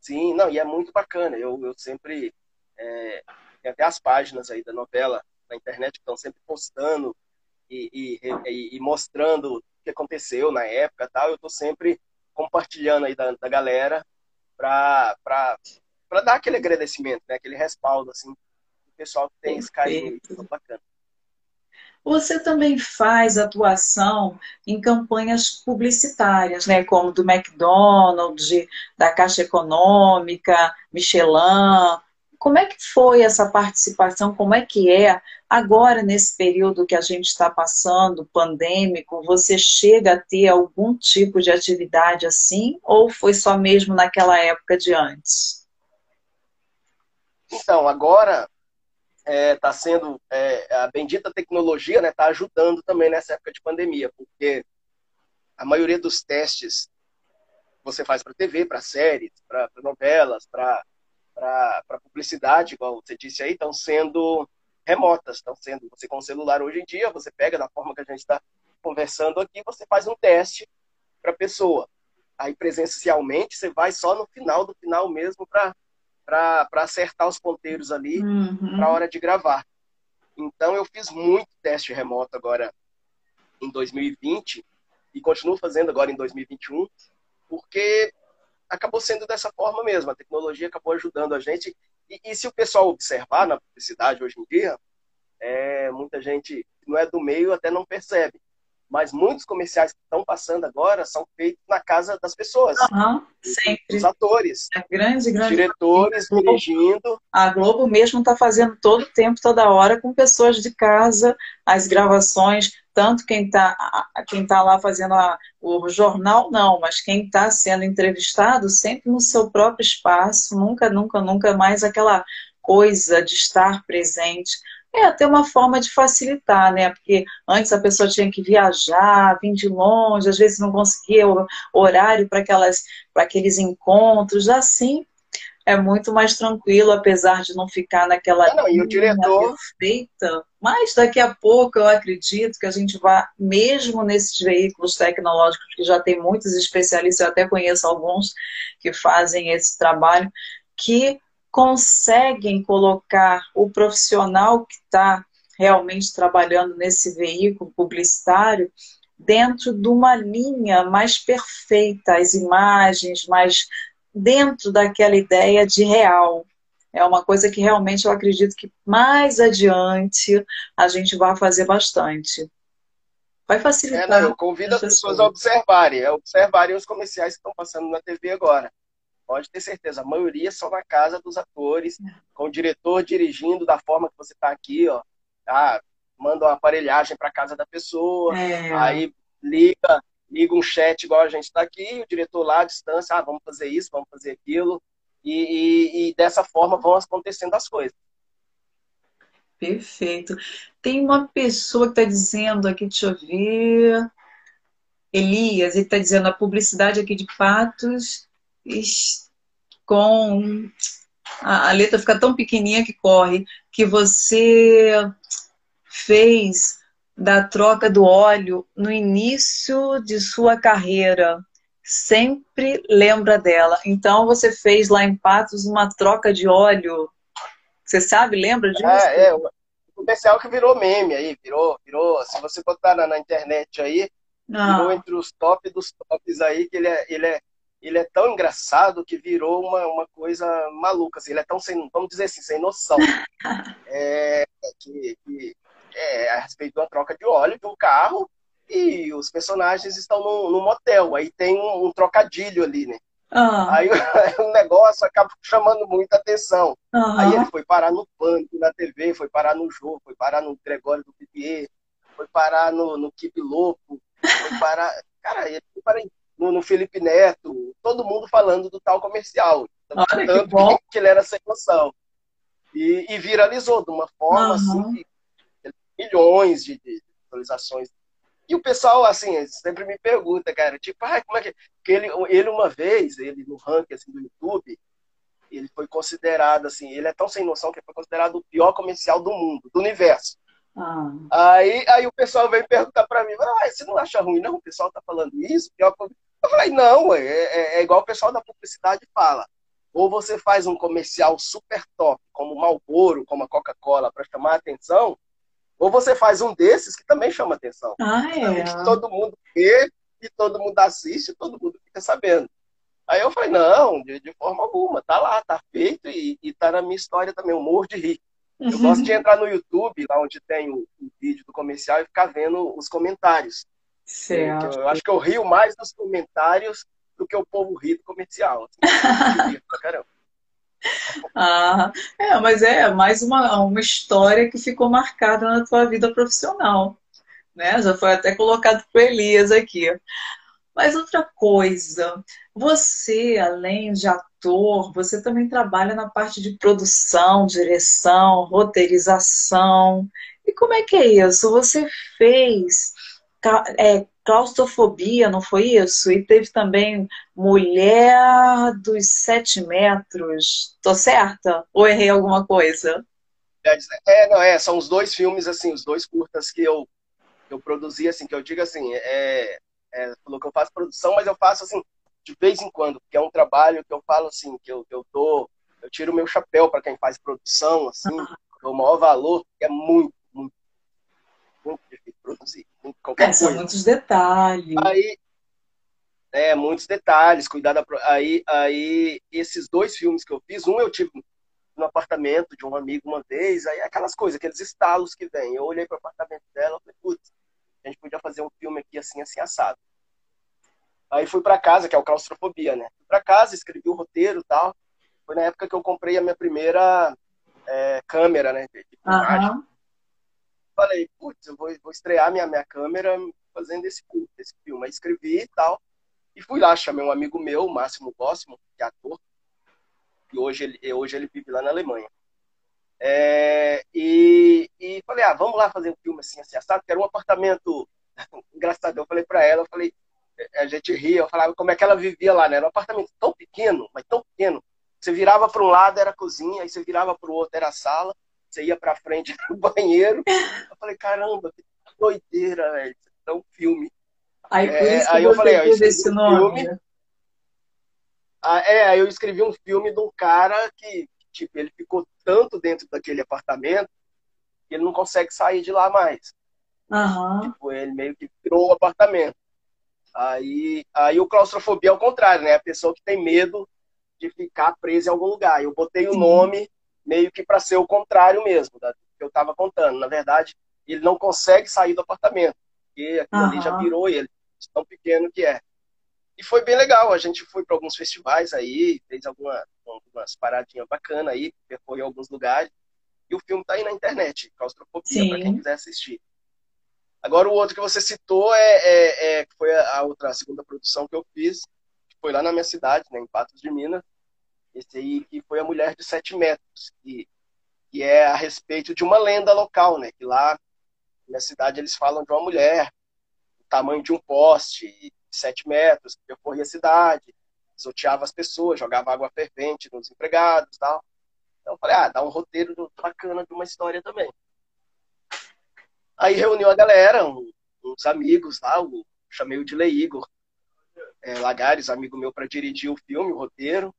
Sim, não, e é muito bacana. Eu, eu sempre é, tem até as páginas aí da novela na internet que estão sempre postando e, e, e, mostrando o que aconteceu na época tal. Eu estou sempre compartilhando aí da, da galera para dar aquele agradecimento, né? aquele respaldo, assim, o pessoal que tem esse carinho tão bacana. Você também faz atuação em campanhas publicitárias, né, como do McDonald's, da Caixa Econômica, Michelin. Como é que foi essa participação? Como é que é agora nesse período que a gente está passando, pandêmico? Você chega a ter algum tipo de atividade assim ou foi só mesmo naquela época de antes? Então, agora está é, tá sendo é, a bendita tecnologia está né, tá ajudando também nessa época de pandemia, porque a maioria dos testes você faz para TV, para séries, para novelas, para publicidade, igual você disse aí, estão sendo remotas, estão sendo você com o celular hoje em dia, você pega da forma que a gente está conversando aqui, você faz um teste para a pessoa. Aí presencialmente você vai só no final do final mesmo para para acertar os ponteiros ali uhum. para a hora de gravar. Então eu fiz muito teste remoto agora em 2020 e continuo fazendo agora em 2021, porque acabou sendo dessa forma mesmo. A tecnologia acabou ajudando a gente. E, e se o pessoal observar na publicidade hoje em dia, é, muita gente não é do meio até não percebe mas muitos comerciais que estão passando agora são feitos na casa das pessoas. Uhum, sempre. Os atores. É grande, grande. Diretores a dirigindo. A Globo mesmo está fazendo todo o tempo, toda hora, com pessoas de casa, as gravações, tanto quem está quem tá lá fazendo a, o jornal, não, mas quem está sendo entrevistado sempre no seu próprio espaço, nunca, nunca, nunca mais aquela coisa de estar presente. É até uma forma de facilitar, né? Porque antes a pessoa tinha que viajar, vir de longe, às vezes não conseguia o horário para aqueles encontros. Assim é muito mais tranquilo, apesar de não ficar naquela não, e o diretor perfeita. Mas daqui a pouco eu acredito que a gente vai, mesmo nesses veículos tecnológicos que já tem muitos especialistas, eu até conheço alguns que fazem esse trabalho, que conseguem colocar o profissional que está realmente trabalhando nesse veículo publicitário dentro de uma linha mais perfeita, as imagens mais dentro daquela ideia de real. É uma coisa que realmente eu acredito que mais adiante a gente vai fazer bastante. Vai facilitar. É, não, eu convido as pessoas a observarem, a observarem os comerciais que estão passando na TV agora pode ter certeza, a maioria são na casa dos atores, com o diretor dirigindo da forma que você está aqui, ó, tá? manda uma aparelhagem para casa da pessoa, é. aí liga, liga um chat igual a gente está aqui, o diretor lá à distância, ah, vamos fazer isso, vamos fazer aquilo, e, e, e dessa forma vão acontecendo as coisas. Perfeito. Tem uma pessoa que está dizendo aqui, deixa eu ver. Elias, ele está dizendo a publicidade aqui de Patos com a, letra fica tão pequenininha que corre, que você fez da troca do óleo no início de sua carreira. Sempre lembra dela. Então você fez lá em Patos uma troca de óleo. Você sabe, lembra disso? É, é o comercial que virou meme aí, virou, virou. Se você botar na, na internet aí, ah. virou entre os top dos tops aí, que ele é, ele é ele é tão engraçado que virou uma, uma coisa maluca. Assim, ele é tão sem, vamos dizer assim, sem noção. é, que, que, é a respeito de uma troca de óleo de um carro e os personagens estão num, num motel. Aí tem um, um trocadilho ali, né? Uhum. Aí o negócio acaba chamando muita atenção. Uhum. Aí ele foi parar no Pânico, na TV, foi parar no jogo, foi parar no Gregório do Pipier, foi parar no, no Kibe Louco, foi parar. Cara, ele foi parar em no, no, Felipe Neto, todo mundo falando do tal comercial. Olha, tanto que, que, ele era sem noção. E, e, viralizou de uma forma uhum. assim, milhões de, de visualizações. E o pessoal, assim, sempre me pergunta, cara, tipo, ah, como é que. Porque ele, ele uma vez, ele no ranking assim, do YouTube, ele foi considerado, assim, ele é tão sem noção que foi considerado o pior comercial do mundo, do universo. Ah. Aí, aí o pessoal vem perguntar para mim, ah, você não acha ruim, não? O pessoal tá falando isso, pior eu falei, não, é, é, é igual o pessoal da publicidade fala. Ou você faz um comercial super top, como o Marlboro, como a Coca-Cola, para chamar a atenção, ou você faz um desses que também chama atenção. Ah, é. Que todo mundo vê, e todo mundo assiste, todo mundo fica sabendo. Aí eu falei, não, de, de forma alguma, tá lá, tá feito e, e tá na minha história também, o humor de Eu gosto de entrar no YouTube, lá onde tem o, o, vídeo do comercial, e ficar vendo os comentários. Certo. Eu, eu acho que eu rio mais dos comentários do que o povo ri do comercial. Assim, caramba. Ah, é, mas é mais uma, uma história que ficou marcada na tua vida profissional. Né? Já foi até colocado por Elias aqui. Mas outra coisa, você, além de ator, você também trabalha na parte de produção, direção, roteirização. E como é que é isso? Você fez é, claustrofobia, não foi isso? E teve também Mulher dos Sete Metros. Tô certa? Ou errei alguma coisa? É, não, é, são os dois filmes, assim, os dois curtas que eu, eu produzi, assim, que eu digo assim, é, é, falou que eu faço produção, mas eu faço, assim, de vez em quando, porque é um trabalho que eu falo, assim, que eu, que eu tô, eu tiro o meu chapéu para quem faz produção, assim, o maior valor, que é muito, muito, muito difícil produzir. Qualquer é, são muitos detalhes. Aí, é, muitos detalhes, cuidar da. Aí, aí, esses dois filmes que eu fiz, um eu tive no apartamento de um amigo uma vez, aí aquelas coisas, aqueles estalos que vem. Eu olhei para o apartamento dela e falei, putz, a gente podia fazer um filme aqui assim, assim, assado. Aí fui para casa, que é o Claustrofobia, né? Fui para casa, escrevi o roteiro e tal. Foi na época que eu comprei a minha primeira é, câmera, né? De, de uhum falei, putz, eu vou, vou estrear minha, minha câmera fazendo esse, esse filme. Aí escrevi e tal. E fui lá, chamei um amigo meu, o Máximo Bóssimo, que é ator. E hoje ele, hoje ele vive lá na Alemanha. É, e, e falei, ah, vamos lá fazer um filme assim, assim, assado, que era um apartamento engraçado. Eu falei para ela, eu falei, a gente ria, eu falava como é que ela vivia lá, né? Era um apartamento tão pequeno, mas tão pequeno. Você virava para um lado era a cozinha, aí você virava para o outro era a sala, você ia pra frente do banheiro. Eu falei, caramba, que doideira, velho. É um filme. Aí, por é, isso aí eu falei, eu esse nome. Filme, ah, é, aí eu escrevi um filme de um cara que, tipo, ele ficou tanto dentro daquele apartamento que ele não consegue sair de lá mais. Uhum. Tipo, ele meio que virou o apartamento. Aí, aí o claustrofobia é o contrário, né? A pessoa que tem medo de ficar presa em algum lugar. Eu botei o nome meio que para ser o contrário mesmo da, que eu estava contando. Na verdade, ele não consegue sair do apartamento, porque aquilo uhum. ali já virou ele, tão pequeno que é. E foi bem legal. A gente foi para alguns festivais aí, fez alguma, algumas paradinhas bacanas aí, percorreu alguns lugares. E o filme está aí na internet, Claustrofobia, para quem quiser assistir. Agora, o outro que você citou é, é, é foi a, outra a segunda produção que eu fiz, que foi lá na minha cidade, né, em Patos de Minas, esse aí que foi a mulher de sete metros, que, que é a respeito de uma lenda local, né? Que lá na cidade eles falam de uma mulher, do tamanho de um poste, sete metros, que percorria a cidade, pisoteava as pessoas, jogava água fervente nos empregados tal. Então eu falei, ah, dá um roteiro bacana de uma história também. Aí reuniu a galera, um, uns amigos lá, o, chamei o de Igor é, Lagares, amigo meu, para dirigir o filme, o roteiro.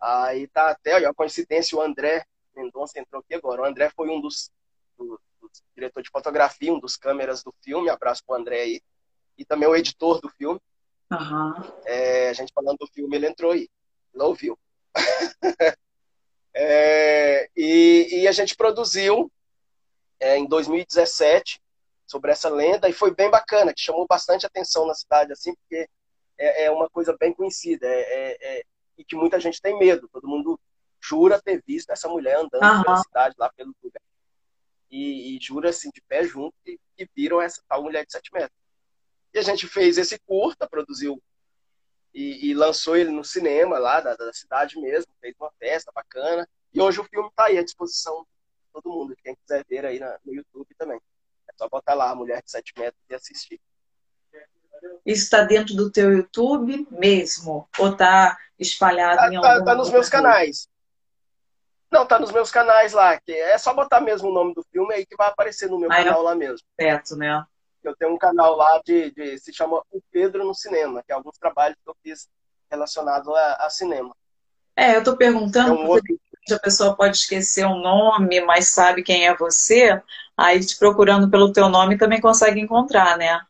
Aí tá até, olha, a coincidência, o André Mendonça entrou aqui agora. O André foi um dos, do, dos diretores de fotografia, um dos câmeras do filme. Abraço pro André aí. E também o editor do filme. Uhum. É, a gente falando do filme, ele entrou aí. Não ouviu. é, e, e, a gente produziu é, em 2017 sobre essa lenda e foi bem bacana, que chamou bastante atenção na cidade, assim, porque é, é uma coisa bem conhecida. É, é, e que muita gente tem medo. Todo mundo jura ter visto essa mulher andando uhum. pela cidade, lá pelo lugar. E, e, jura assim, de pé junto, que, que viram essa tal mulher de 7 metros. E a gente fez esse curta, produziu e, e lançou ele no cinema lá da, da, cidade mesmo, fez uma festa bacana. E hoje o filme está aí à disposição de todo mundo, quem quiser ver aí na, no YouTube também. É só botar lá a mulher de 7 metros e assistir. Isso está dentro do teu YouTube mesmo? Ou está espalhado tá, em tá, algum Tá nos meus canais. Não, tá nos meus canais lá. Que é só botar mesmo o nome do filme aí que vai aparecer no meu canal lá mesmo. Certo, né? Eu tenho um canal lá de, de, se chama O Pedro no Cinema, que é alguns trabalhos que eu fiz relacionados a, a cinema. É, eu tô perguntando, é um outro... a pessoa pode esquecer o um nome, mas sabe quem é você, aí te procurando pelo teu nome também consegue encontrar, né?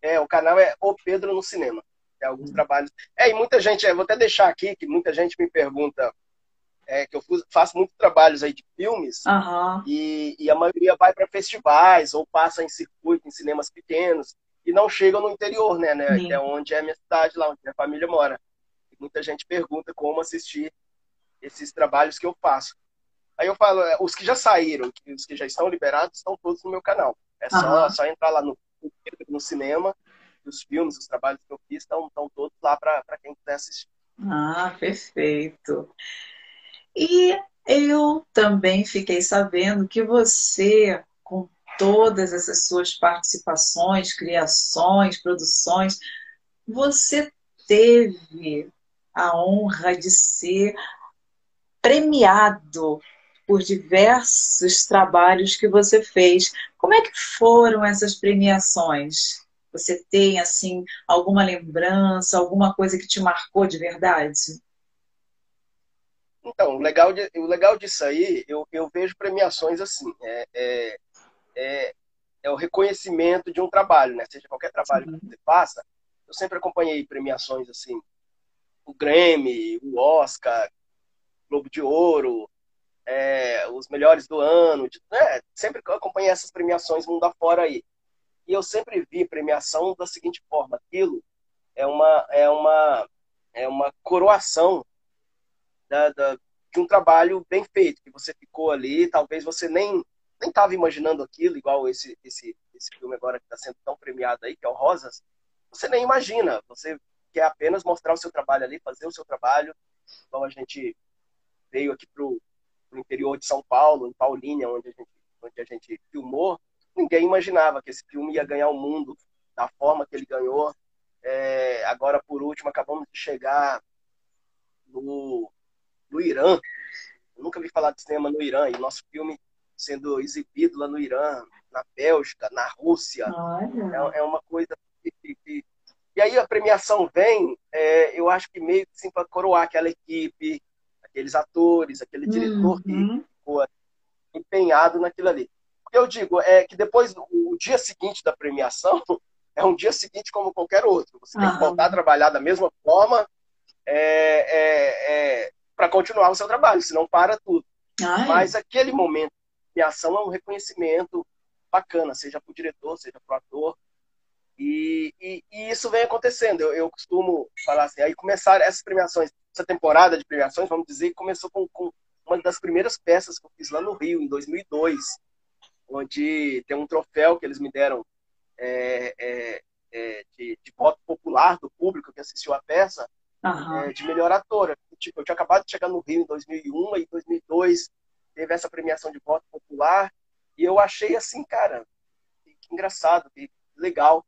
É, o canal é O Pedro no Cinema. Tem alguns uhum. trabalhos. É, e muita gente, vou até deixar aqui, que muita gente me pergunta é, que eu faço muitos trabalhos aí de filmes uhum. e, e, a maioria vai para festivais ou passa em circuito, em cinemas pequenos e não chegam no interior, né? né que é onde é a minha cidade, lá onde minha família mora. E muita gente pergunta como assistir esses trabalhos que eu faço. Aí eu falo, é, os que já saíram, os que já estão liberados, estão todos no meu canal. É só, uhum. só entrar lá no, no cinema, os filmes, os trabalhos que eu fiz estão, estão todos lá para quem quiser assistir. Ah, perfeito. E eu também fiquei sabendo que você, com todas essas suas participações, criações, produções, você teve a honra de ser premiado por diversos trabalhos que você fez. Como é que foram essas premiações? Você tem assim alguma lembrança, alguma coisa que te marcou de verdade? Então, o legal, de, o legal disso aí, eu, eu vejo premiações assim, é, é, é, é, o reconhecimento de um trabalho, né? Seja qualquer trabalho que você faça, eu sempre acompanhei premiações assim, o Grammy, o Oscar, Globo de Ouro, é, os melhores do ano, né? sempre acompanhei essas premiações mundo afora aí. E eu sempre vi premiação da seguinte forma, aquilo é uma, é uma, é uma coroação da, da, de um trabalho bem feito, que você ficou ali, talvez você nem nem estava imaginando aquilo, igual esse, esse, esse filme agora que está sendo tão premiado aí, que é o Rosas, você nem imagina, você quer apenas mostrar o seu trabalho ali, fazer o seu trabalho, então a gente veio aqui para o interior de São Paulo, em Paulínia, onde a gente, onde a gente filmou, ninguém imaginava que esse filme ia ganhar o mundo da forma que ele ganhou. É, agora, por último, acabamos de chegar no, no Irã. Eu nunca vi falar de cinema no Irã. E nosso filme sendo exibido lá no Irã, na Bélgica, na Rússia. É, é, uma coisa que, que, que, E aí a premiação vem, é, eu acho que meio assim para coroar aquela equipe, aqueles atores, aquele diretor uhum. que ficou empenhado naquilo ali. O que eu digo é que depois, o dia seguinte da premiação, é um dia seguinte como qualquer outro. Você tem que voltar a trabalhar da mesma forma, é, é, é para continuar o seu trabalho, senão para tudo. Ai. Mas aquele momento de ação é um reconhecimento bacana, seja para o diretor, seja para o ator. E, e, e, isso vem acontecendo. Eu, eu, costumo falar assim, aí começaram essas premiações, essa temporada de premiações, vamos dizer, começou com, com uma das primeiras peças que eu fiz lá no Rio, em 2002, onde tem um troféu que eles me deram é, é, é, de, de voto popular do público que assistiu a peça, uhum. de melhor atora tipo, eu tinha acabado de chegar no Rio em 2001 e 2002 teve essa premiação de voto popular e eu achei assim, cara, que, engraçado, que legal.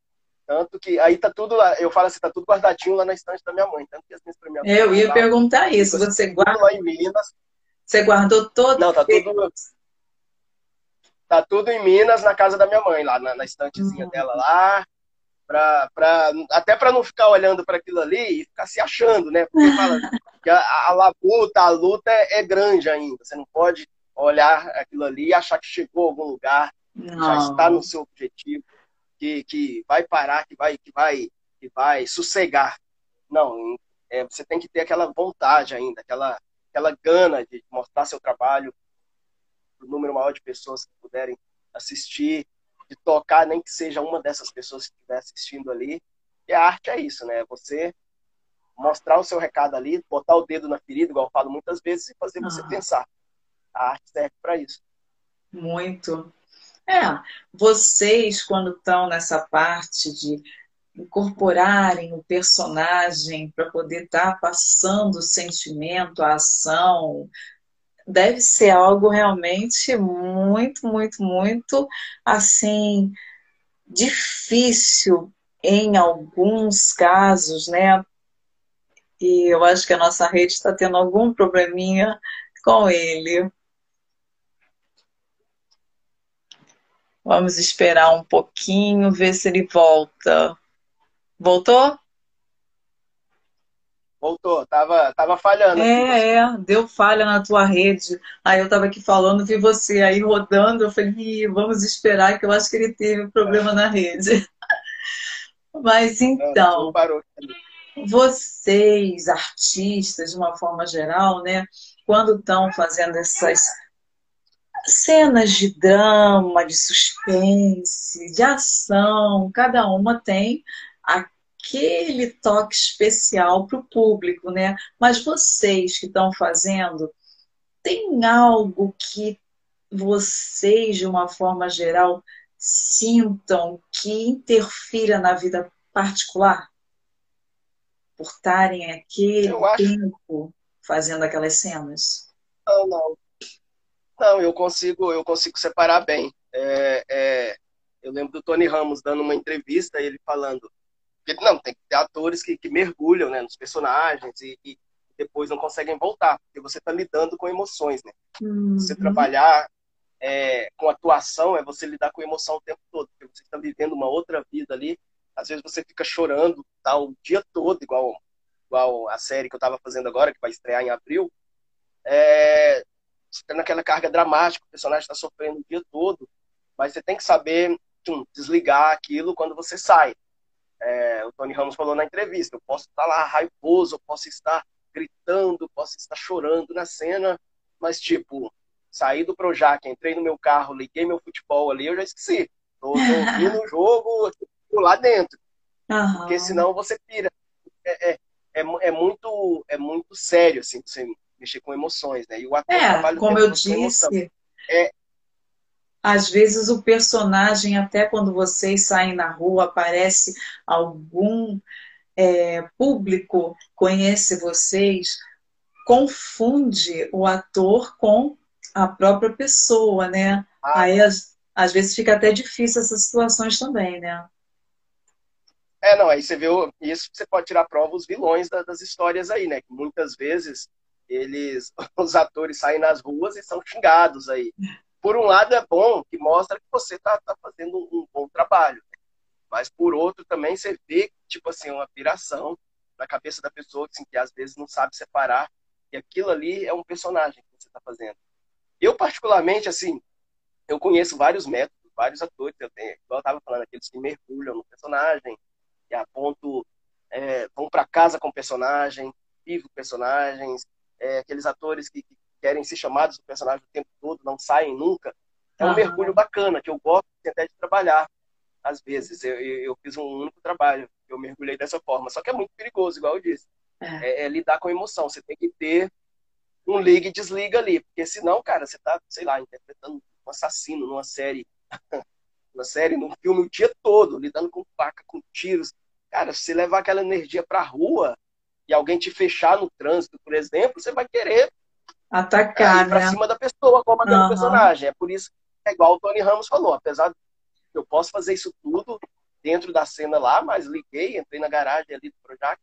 Tanto que aí tá tudo lá, eu falo assim, tá tudo guardadinho lá na estante da minha mãe. Tanto que as minhas premiações. Eu ia lá, perguntar isso, você assim, guarda. Lá em Minas. Você guardou todo? Não, tá tudo. Tá tudo em Minas, na casa da minha mãe, lá na, na estantezinha uhum. dela lá pra, pra, até para não ficar olhando para aquilo ali e ficar se achando, né? Porque fala que a, a, a luta, a luta é, é, grande ainda. Você não pode olhar aquilo ali e achar que chegou a algum lugar, não. já está no seu objetivo, que, que vai parar, que vai, que vai, que vai sossegar. Não, é, você tem que ter aquela vontade ainda, aquela, aquela gana de mostrar seu trabalho para o número maior de pessoas que puderem assistir de tocar, nem que seja uma dessas pessoas que estiver assistindo ali. E a arte é isso, né? Você mostrar o seu recado ali, botar o dedo na ferida, igual eu falo muitas vezes, e fazer você ah. pensar. A arte serve para isso. Muito. É, vocês, quando estão nessa parte de incorporarem o personagem para poder estar tá passando o sentimento, a ação, deve ser algo realmente muito, muito, muito assim difícil em alguns casos, né? E eu acho que a nossa rede está tendo algum probleminha com ele. Vamos esperar um pouquinho, ver se ele volta. Voltou? Voltou, tava, tava falhando. É, é, deu falha na tua rede. Aí eu tava aqui falando, vi você aí rodando, eu falei, vamos esperar, que eu acho que ele teve problema é. na rede. Mas então, vocês, artistas, de uma forma geral, né? quando estão fazendo essas cenas de drama, de suspense, de ação, cada uma tem aquele toque especial para o público, né? Mas vocês que estão fazendo, tem algo que vocês, de uma forma geral, sintam que interfira na vida particular? Por estarem aquele acho... tempo fazendo aquelas cenas? Não, não. Não, eu consigo, eu consigo separar bem. É, é, eu lembro do Tony Ramos dando uma entrevista, ele falando que não tem que ter atores que, que mergulham né, nos personagens e, e, depois não conseguem voltar, porque você está lidando com emoções, né? Uhum. Você trabalhar é, com atuação é você lidar com emoção o tempo todo, porque você está vivendo uma outra vida ali. Às vezes você fica chorando tá, o dia todo, igual, igual a série que eu estava fazendo agora, que vai estrear em abril. É, você tem naquela carga dramática, o personagem está sofrendo o dia todo, mas você tem que saber tchum, desligar aquilo quando você sai. É, o Tony Ramos falou na entrevista: eu posso estar lá raivoso, eu posso estar gritando, posso estar chorando na cena, mas tipo, saí do Projac, entrei no meu carro, liguei meu futebol ali, eu já esqueci. Tô, tô ouvindo o jogo lá dentro. Uhum. Porque senão você pira. É, é, é, é, muito, é muito sério, assim, você mexer com emoções, né? E o ator é, trabalha como eu disse, é, às vezes o personagem, até quando vocês saem na rua, aparece algum é, público conhece vocês, confunde o ator com a própria pessoa, né? Ah. Aí às, às vezes fica até difícil essas situações também, né? É, não, aí você vê isso, você pode tirar prova os vilões das histórias aí, né? Que muitas vezes eles, os atores saem nas ruas e são xingados aí. Por um lado é bom, que mostra que você está tá fazendo um bom trabalho. Mas por outro também você vê, tipo assim, uma piração na cabeça da pessoa assim, que às vezes não sabe separar que aquilo ali é um personagem que você está fazendo. Eu, particularmente, assim, eu conheço vários métodos, vários atores, eu tenho, igual eu estava falando, aqueles que mergulham no personagem, e a ponto é, vão para casa com o personagem, vivem personagens, é, aqueles atores que, que, querem ser chamados do personagem o tempo todo, não saem nunca. É um mergulho bacana, que eu gosto até de trabalhar. Às vezes, eu, eu fiz um único trabalho, eu mergulhei dessa forma. Só que é muito perigoso, igual eu disse. É. É, é lidar com emoção. Você tem que ter um liga e desliga ali. Porque senão, cara, você tá, sei lá, interpretando um assassino numa série, numa série, num filme o dia todo, lidando com faca, com tiros. Cara, se você levar aquela energia pra rua e alguém te fechar no trânsito, por exemplo, você vai querer atacar ir pra né? cima da pessoa, como aquele uhum. personagem. É por isso que é igual o Tony Ramos falou, apesar de eu posso fazer isso tudo dentro da cena lá, mas liguei, entrei na garagem ali do Projac,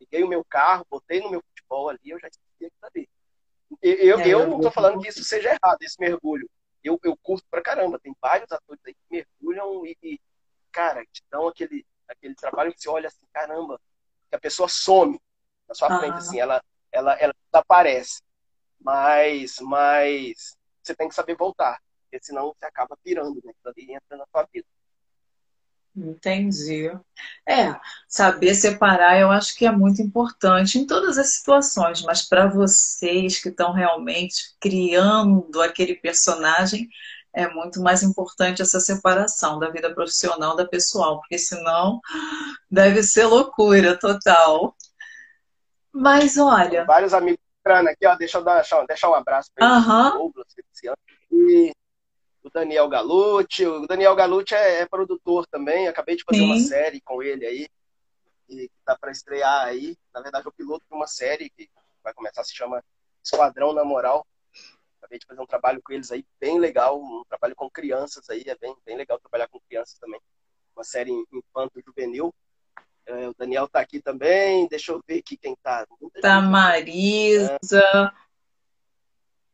liguei o meu carro, botei no meu futebol ali, eu já esqueci aquilo ali. Eu, é, eu não estou falando que isso seja errado, esse mergulho. Eu, eu curto pra caramba. Tem vários atores aí que mergulham e, e cara, te dão aquele, aquele trabalho que você olha assim, caramba, que a pessoa some na sua frente, assim, ela, ela, ela desaparece. Mas, mas você tem que saber voltar, porque senão você acaba pirando, né? Aquilo ali entra na sua vida. Entendi. É, saber separar eu acho que é muito importante em todas as situações, mas para vocês que estão realmente criando aquele personagem, é muito mais importante essa separação da vida profissional da pessoal, porque senão deve ser loucura total. Mas olha. Vários amigos aqui, ó, deixa eu dar, deixar um abraço para uhum. e o Daniel Galucci. O Daniel Galucci é, é produtor também. Acabei de fazer Sim. uma série com ele aí. E tá para estrear aí. Na verdade, o piloto de uma série que vai começar, se chama Esquadrão na Moral. Acabei de fazer um trabalho com eles aí, bem legal. Um trabalho com crianças aí. É bem, bem legal trabalhar com crianças também. Uma série infanto-juvenil. É, o Daniel tá aqui também. Deixa eu ver aqui quem tá. tá Marisa.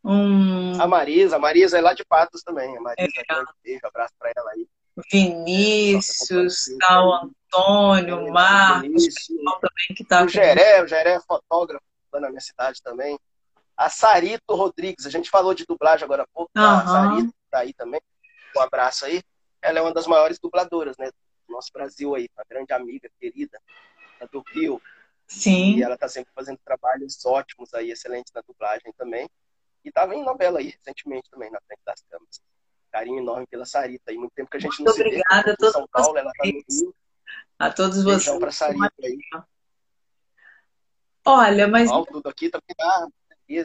Um... A Marisa, a Marisa é lá de Patos também. A Marisa, é. um beijo, abraço para ela aí. Vinícius, tá o Antônio, o Marcos, o também que tá. O Geré, o Geré é fotógrafo lá na minha cidade também. A Sarito Rodrigues, a gente falou de dublagem agora há pouco, uhum. a Sarito tá aí também. Um abraço aí. Ela é uma das maiores dubladoras, né? Nosso Brasil aí, uma grande amiga, querida, do Rio. Sim. E ela está sempre fazendo trabalhos ótimos aí, excelentes na dublagem também. E estava em novela aí recentemente também, na frente das câmeras. Carinho enorme pela Sarita. E muito tempo que a gente Muito não obrigada se vê. a todos São Paulo, ela está no vocês. Rio. A todos Beijão vocês. pra Sarita aí. Olha, mas Ó, tudo aqui também tá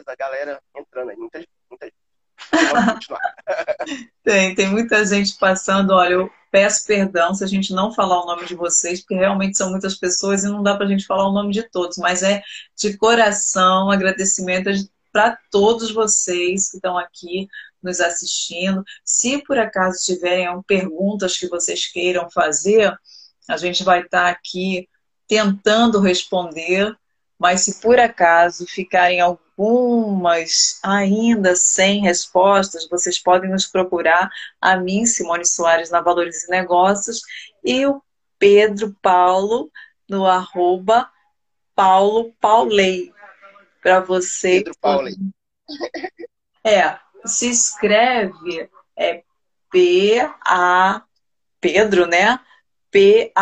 a galera entrando aí. Muita gente. Muita gente. Vamos continuar. tem, tem muita gente passando. Olha, eu peço perdão se a gente não falar o nome de vocês, porque realmente são muitas pessoas e não dá pra gente falar o nome de todos, mas é de coração agradecimento para todos vocês que estão aqui nos assistindo. Se por acaso tiverem perguntas que vocês queiram fazer, a gente vai estar aqui tentando responder, mas se por acaso ficarem algumas ainda sem respostas, vocês podem nos procurar, a mim, Simone Soares, na Valores e Negócios, e o Pedro Paulo, no arroba Paulo Paulei, para você. Pedro Paulei. É, se escreve é P-A, Pedro, né? P-A-U-L-E-E-Y.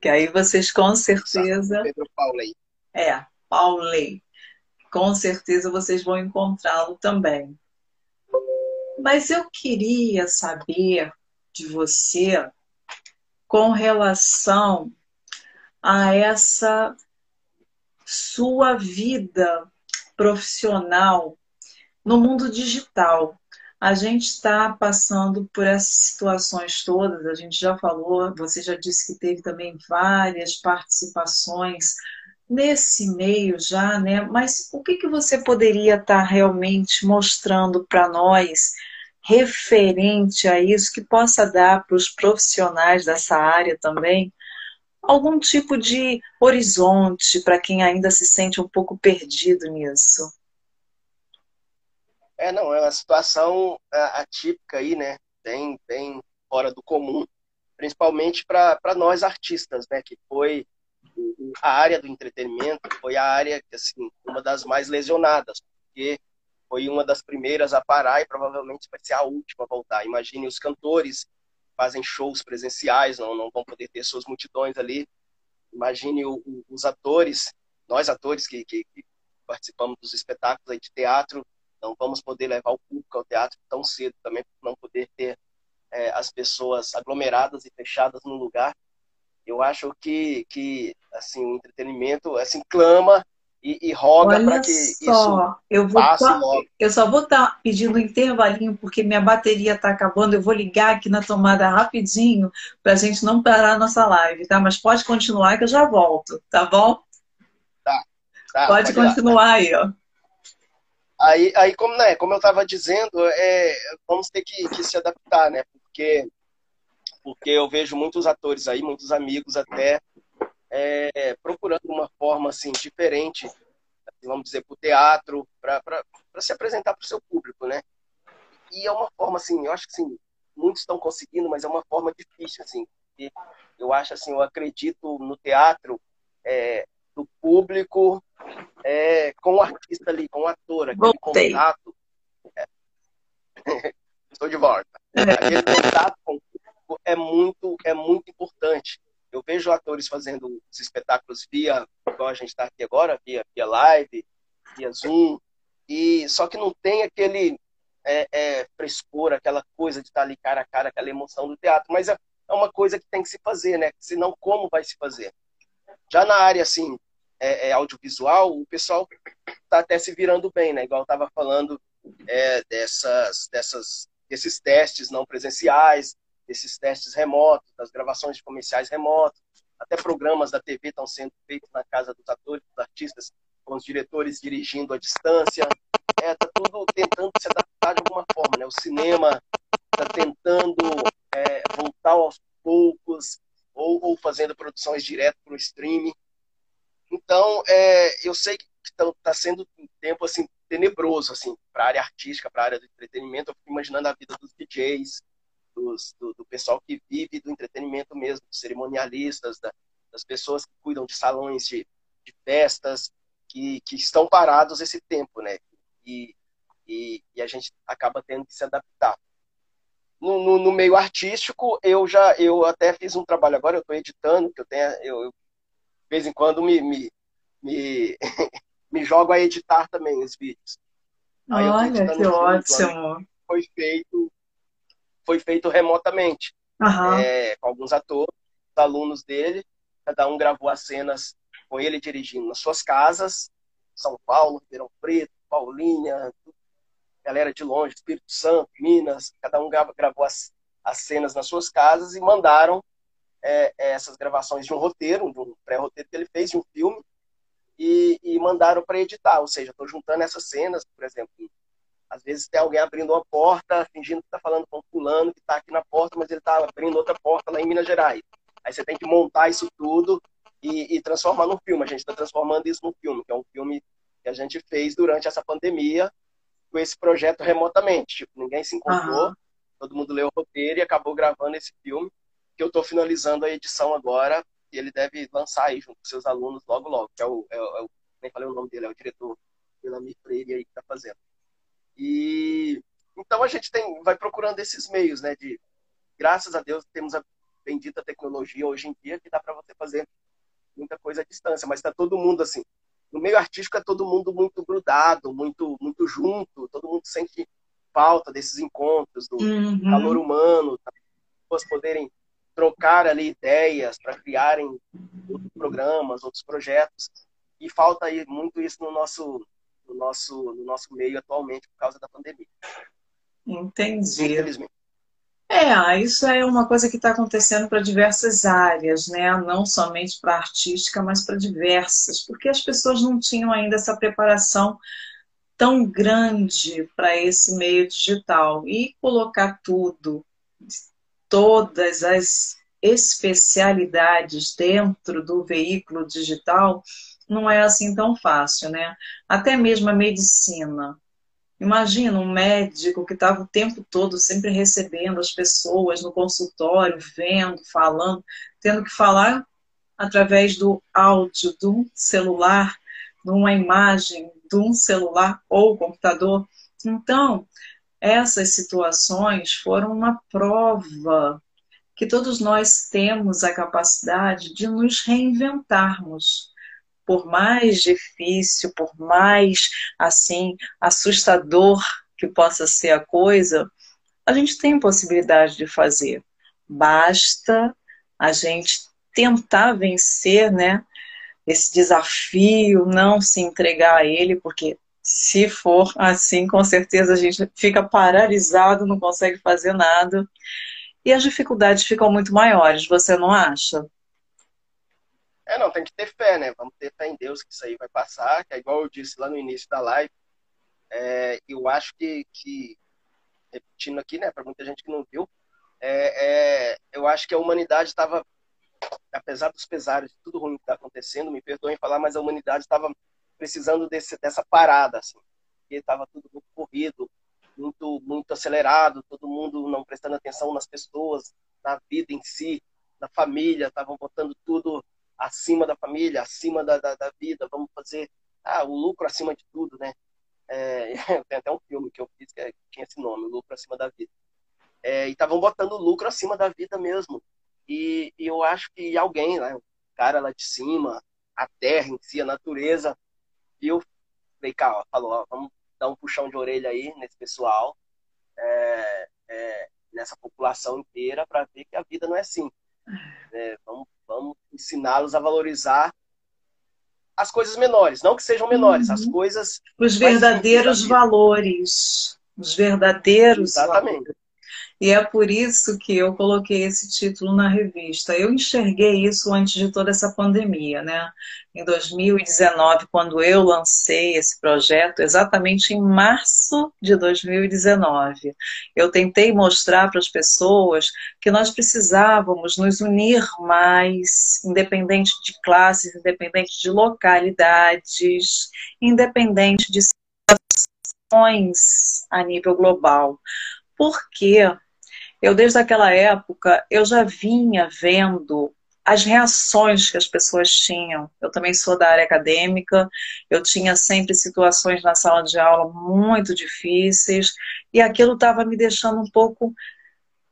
Que aí vocês com certeza. Pedro Paulei. É, Paulei. Com certeza vocês vão encontrá-lo também. Mas eu queria saber de você com relação a essa sua vida profissional no mundo digital. A gente está passando por essas situações todas, a gente já falou, você já disse que teve também várias participações nesse meio já, né? Mas o que, que você poderia estar tá realmente mostrando para nós referente a isso que possa dar para os profissionais dessa área também algum tipo de horizonte para quem ainda se sente um pouco perdido nisso? É, não, é uma situação atípica aí, né? Bem, bem fora do comum, principalmente para nós artistas, né? Que foi a área do entretenimento, foi a área, assim, uma das mais lesionadas, porque foi uma das primeiras a parar e provavelmente vai ser a última a voltar. Imagine os cantores fazem shows presenciais, não, não vão poder ter suas multidões ali. Imagine o, os atores, nós atores que, que, que, participamos dos espetáculos de teatro, não vamos poder levar o público ao teatro tão cedo também, não poder ter é, as pessoas aglomeradas e fechadas no lugar. Eu acho que, que assim, o entretenimento assim, clama e, e roga para que só, isso eu vou passe só, logo. Eu só vou estar tá pedindo um intervalinho, porque minha bateria está acabando. Eu vou ligar aqui na tomada rapidinho para a gente não parar a nossa live, tá? Mas pode continuar que eu já volto, tá bom? Tá. tá pode, pode continuar aí, ó. Aí, aí como, né, como eu estava dizendo, é, vamos ter que, que se adaptar, né? Porque, porque eu vejo muitos atores aí, muitos amigos até, é, procurando uma forma assim diferente, vamos dizer, para o teatro, para se apresentar para o seu público, né? E é uma forma assim, eu acho que sim, muitos estão conseguindo, mas é uma forma difícil, assim. Eu acho assim, eu acredito no teatro é, do público é, com o artista ali, com o ator, aquele Voltei. contato. É... Estou de volta. Aquele contato com o público é muito, é muito importante. Eu vejo atores fazendo os espetáculos via, igual a gente está aqui agora, via, via live, via Zoom, e só que não tem aquele é, é, frescor, aquela coisa de estar tá ali cara a cara, aquela emoção do teatro, mas é, é uma coisa que tem que se fazer, né? Senão, como vai se fazer? Já na área, assim, é, é audiovisual, o pessoal está até se virando bem, né? Igual eu estava falando é, dessas, dessas, desses testes não presenciais, desses testes remotos, das gravações de comerciais remotos, até programas da TV estão sendo feitos na casa dos atores, dos artistas, com os diretores dirigindo à distância. É, tá tudo tentando se adaptar de alguma forma, né? O cinema está tentando é, voltar aos poucos ou, ou fazendo produções direto para o streaming. Então, é, eu sei que está sendo um tempo assim tenebroso assim para a área artística, para a área do entretenimento. Eu fico imaginando a vida dos DJs, dos, do, do, pessoal que vive do entretenimento mesmo, dos cerimonialistas, da, das pessoas que cuidam de salões de, de festas, que, que, estão parados esse tempo, né? E, e, e, a gente acaba tendo que se adaptar. no, no, no, meio artístico, eu já eu até fiz um trabalho agora, eu estou editando, que eu tenho, eu, eu, de vez em quando me, me, me, me jogo a editar também os vídeos. Olha, que ótimo! Foi feito, foi feito remotamente, uhum. é, com alguns atores, alunos dele, cada um gravou as cenas com ele dirigindo nas suas casas, São Paulo, Ribeirão Preto, Paulinha, galera de longe, Espírito Santo, Minas, cada um gravou as, as cenas nas suas casas e mandaram é, é, essas gravações de um roteiro, de um pré-roteiro que ele fez, de um filme, e, e mandaram para editar. Ou seja, estou juntando essas cenas, por exemplo, às vezes tem alguém abrindo uma porta, fingindo que está falando com fulano que está aqui na porta, mas ele está abrindo outra porta lá em Minas Gerais. Aí você tem que montar isso tudo e, e transformar num filme. A gente está transformando isso num filme, que é um filme que a gente fez durante essa pandemia, com esse projeto remotamente. Tipo, ninguém se encontrou, uhum. todo mundo leu o roteiro e acabou gravando esse filme, que eu estou finalizando a edição agora, e ele deve lançar aí junto com seus alunos logo, logo, que é o, é é o nem falei o nome dele, é o diretor Belami Freire aí que está fazendo. E então a gente tem, vai procurando esses meios, né, de graças a Deus temos a bendita tecnologia hoje em dia que dá para você fazer muita coisa à distância, mas está todo mundo assim, no meio artístico é todo mundo muito grudado, muito, muito junto, todo mundo sente falta desses encontros, do uhum. calor humano, as pessoas poderem trocar ali ideias para criarem outros programas, outros projetos. E falta aí muito isso no nosso, no nosso, no nosso meio atualmente por causa da pandemia. Entendi. Infelizmente. É, isso é uma coisa que está acontecendo para diversas áreas, né? Não somente para a artística, mas para diversas, porque as pessoas não tinham ainda essa preparação tão grande para esse meio digital e colocar tudo, todas as especialidades dentro do veículo digital não é assim tão fácil, né? Até mesmo a medicina Imagina um médico que estava o tempo todo sempre recebendo as pessoas no consultório, vendo, falando, tendo que falar através do áudio de um celular, de uma imagem de um celular ou computador. Então, essas situações foram uma prova que todos nós temos a capacidade de nos reinventarmos por mais difícil, por mais assim assustador que possa ser a coisa, a gente tem possibilidade de fazer. Basta a gente tentar vencer, né, esse desafio, não se entregar a ele, porque se for assim, com certeza a gente fica paralisado, não consegue fazer nada. E as dificuldades ficam muito maiores, você não acha? É, não, tem que ter fé, né? Vamos ter fé em Deus que isso aí vai passar, que é igual eu disse lá no início da live. É, eu acho que, que, repetindo aqui, né, para muita gente que não viu, é, é, eu acho que a humanidade estava, apesar dos pesares de tudo ruim que está acontecendo, me perdoem falar, mas a humanidade estava precisando desse, dessa parada, assim, porque estava tudo muito corrido, muito, muito acelerado, todo mundo não prestando atenção nas pessoas, na vida em si, na família, estavam botando tudo acima da família, acima da, da, da vida, vamos fazer ah, o lucro acima de tudo, né? É, tem até um filme que eu fiz que, é, tinha esse nome, lucro acima da vida. É, e estavam botando lucro acima da vida mesmo. E, e, eu acho que alguém, né, o cara lá de cima, a terra em si, a natureza, viu? Falei, cara, falou, ó, vamos dar um puxão de orelha aí nesse pessoal, é, é nessa população inteira, para ver que a vida não é assim. É, vamos Vamos ensiná-los a valorizar as coisas menores, não que sejam menores, uhum. as coisas. Os verdadeiros valores. Os verdadeiros Exatamente. valores. E é por isso que eu coloquei esse título na revista. Eu enxerguei isso antes de toda essa pandemia, né? Em 2019, quando eu lancei esse projeto, exatamente em março de 2019, eu tentei mostrar para as pessoas que nós precisávamos nos unir mais, independente de classes, independente de localidades, independente de situações a nível global. Por quê? Eu, desde aquela época, eu já vinha vendo as reações que as pessoas tinham. Eu também sou da área acadêmica, eu tinha sempre situações na sala de aula muito difíceis, e aquilo estava me deixando um pouco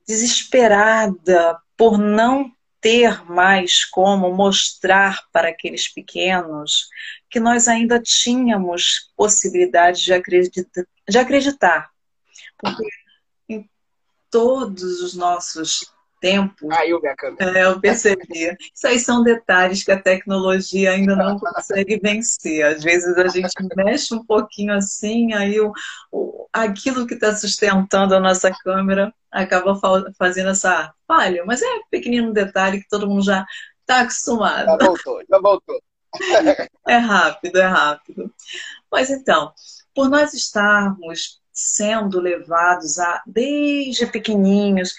desesperada por não ter mais como mostrar para aqueles pequenos que nós ainda tínhamos possibilidade de, acredita de acreditar. Porque todos os nossos tempos. Caiu minha câmera. É, eu percebi. Isso aí são detalhes que a tecnologia ainda não consegue vencer. Às vezes a gente mexe um pouquinho assim, aí o, o aquilo que está sustentando a nossa câmera acaba fazendo essa falha. Mas é um pequenino detalhe que todo mundo já está acostumado. Já voltou, já voltou. é rápido, é rápido. Mas então, por nós estarmos sendo levados a, desde pequenininhos,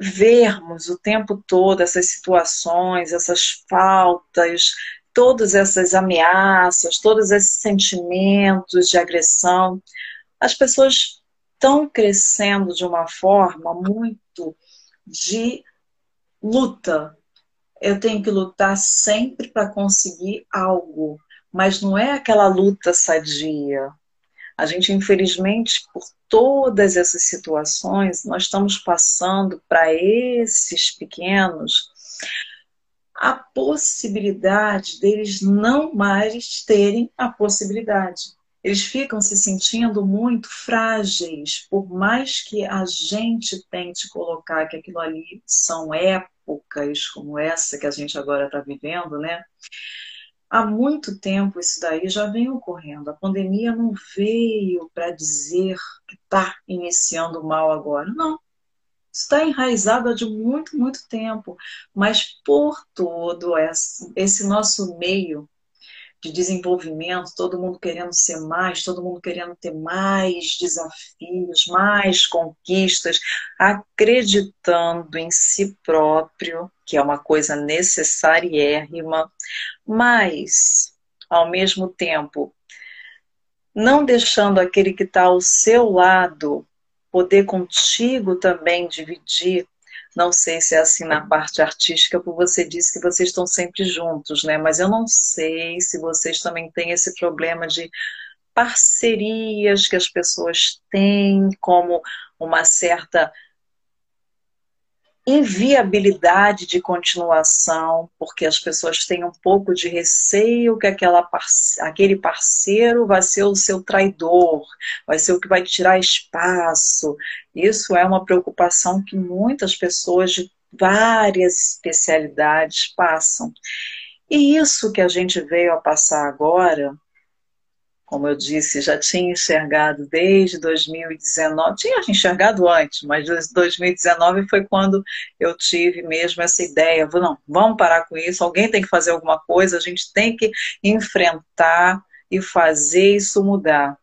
vermos o tempo todo essas situações, essas faltas, todas essas ameaças, todos esses sentimentos de agressão, as pessoas estão crescendo de uma forma muito de luta. Eu tenho que lutar sempre para conseguir algo, mas não é aquela luta sadia. A gente, infelizmente, por todas essas situações, nós estamos passando para esses pequenos a possibilidade deles não mais terem a possibilidade. Eles ficam se sentindo muito frágeis, por mais que a gente tente colocar que aquilo ali são épocas como essa que a gente agora está vivendo, né? Há muito tempo isso daí já vem ocorrendo. A pandemia não veio para dizer que está iniciando mal agora. Não. Está enraizado há de muito, muito tempo. Mas por todo esse nosso meio de desenvolvimento, todo mundo querendo ser mais, todo mundo querendo ter mais desafios, mais conquistas, acreditando em si próprio, que é uma coisa necessariérrima, mas, ao mesmo tempo, não deixando aquele que está ao seu lado poder contigo também dividir não sei se é assim na parte artística, porque você disse que vocês estão sempre juntos, né? Mas eu não sei se vocês também têm esse problema de parcerias que as pessoas têm, como uma certa inviabilidade de continuação, porque as pessoas têm um pouco de receio que aquela parce aquele parceiro vai ser o seu traidor, vai ser o que vai tirar espaço. Isso é uma preocupação que muitas pessoas de várias especialidades passam. E isso que a gente veio a passar agora, como eu disse, já tinha enxergado desde 2019, tinha enxergado antes, mas 2019 foi quando eu tive mesmo essa ideia, não, vamos parar com isso, alguém tem que fazer alguma coisa, a gente tem que enfrentar e fazer isso mudar.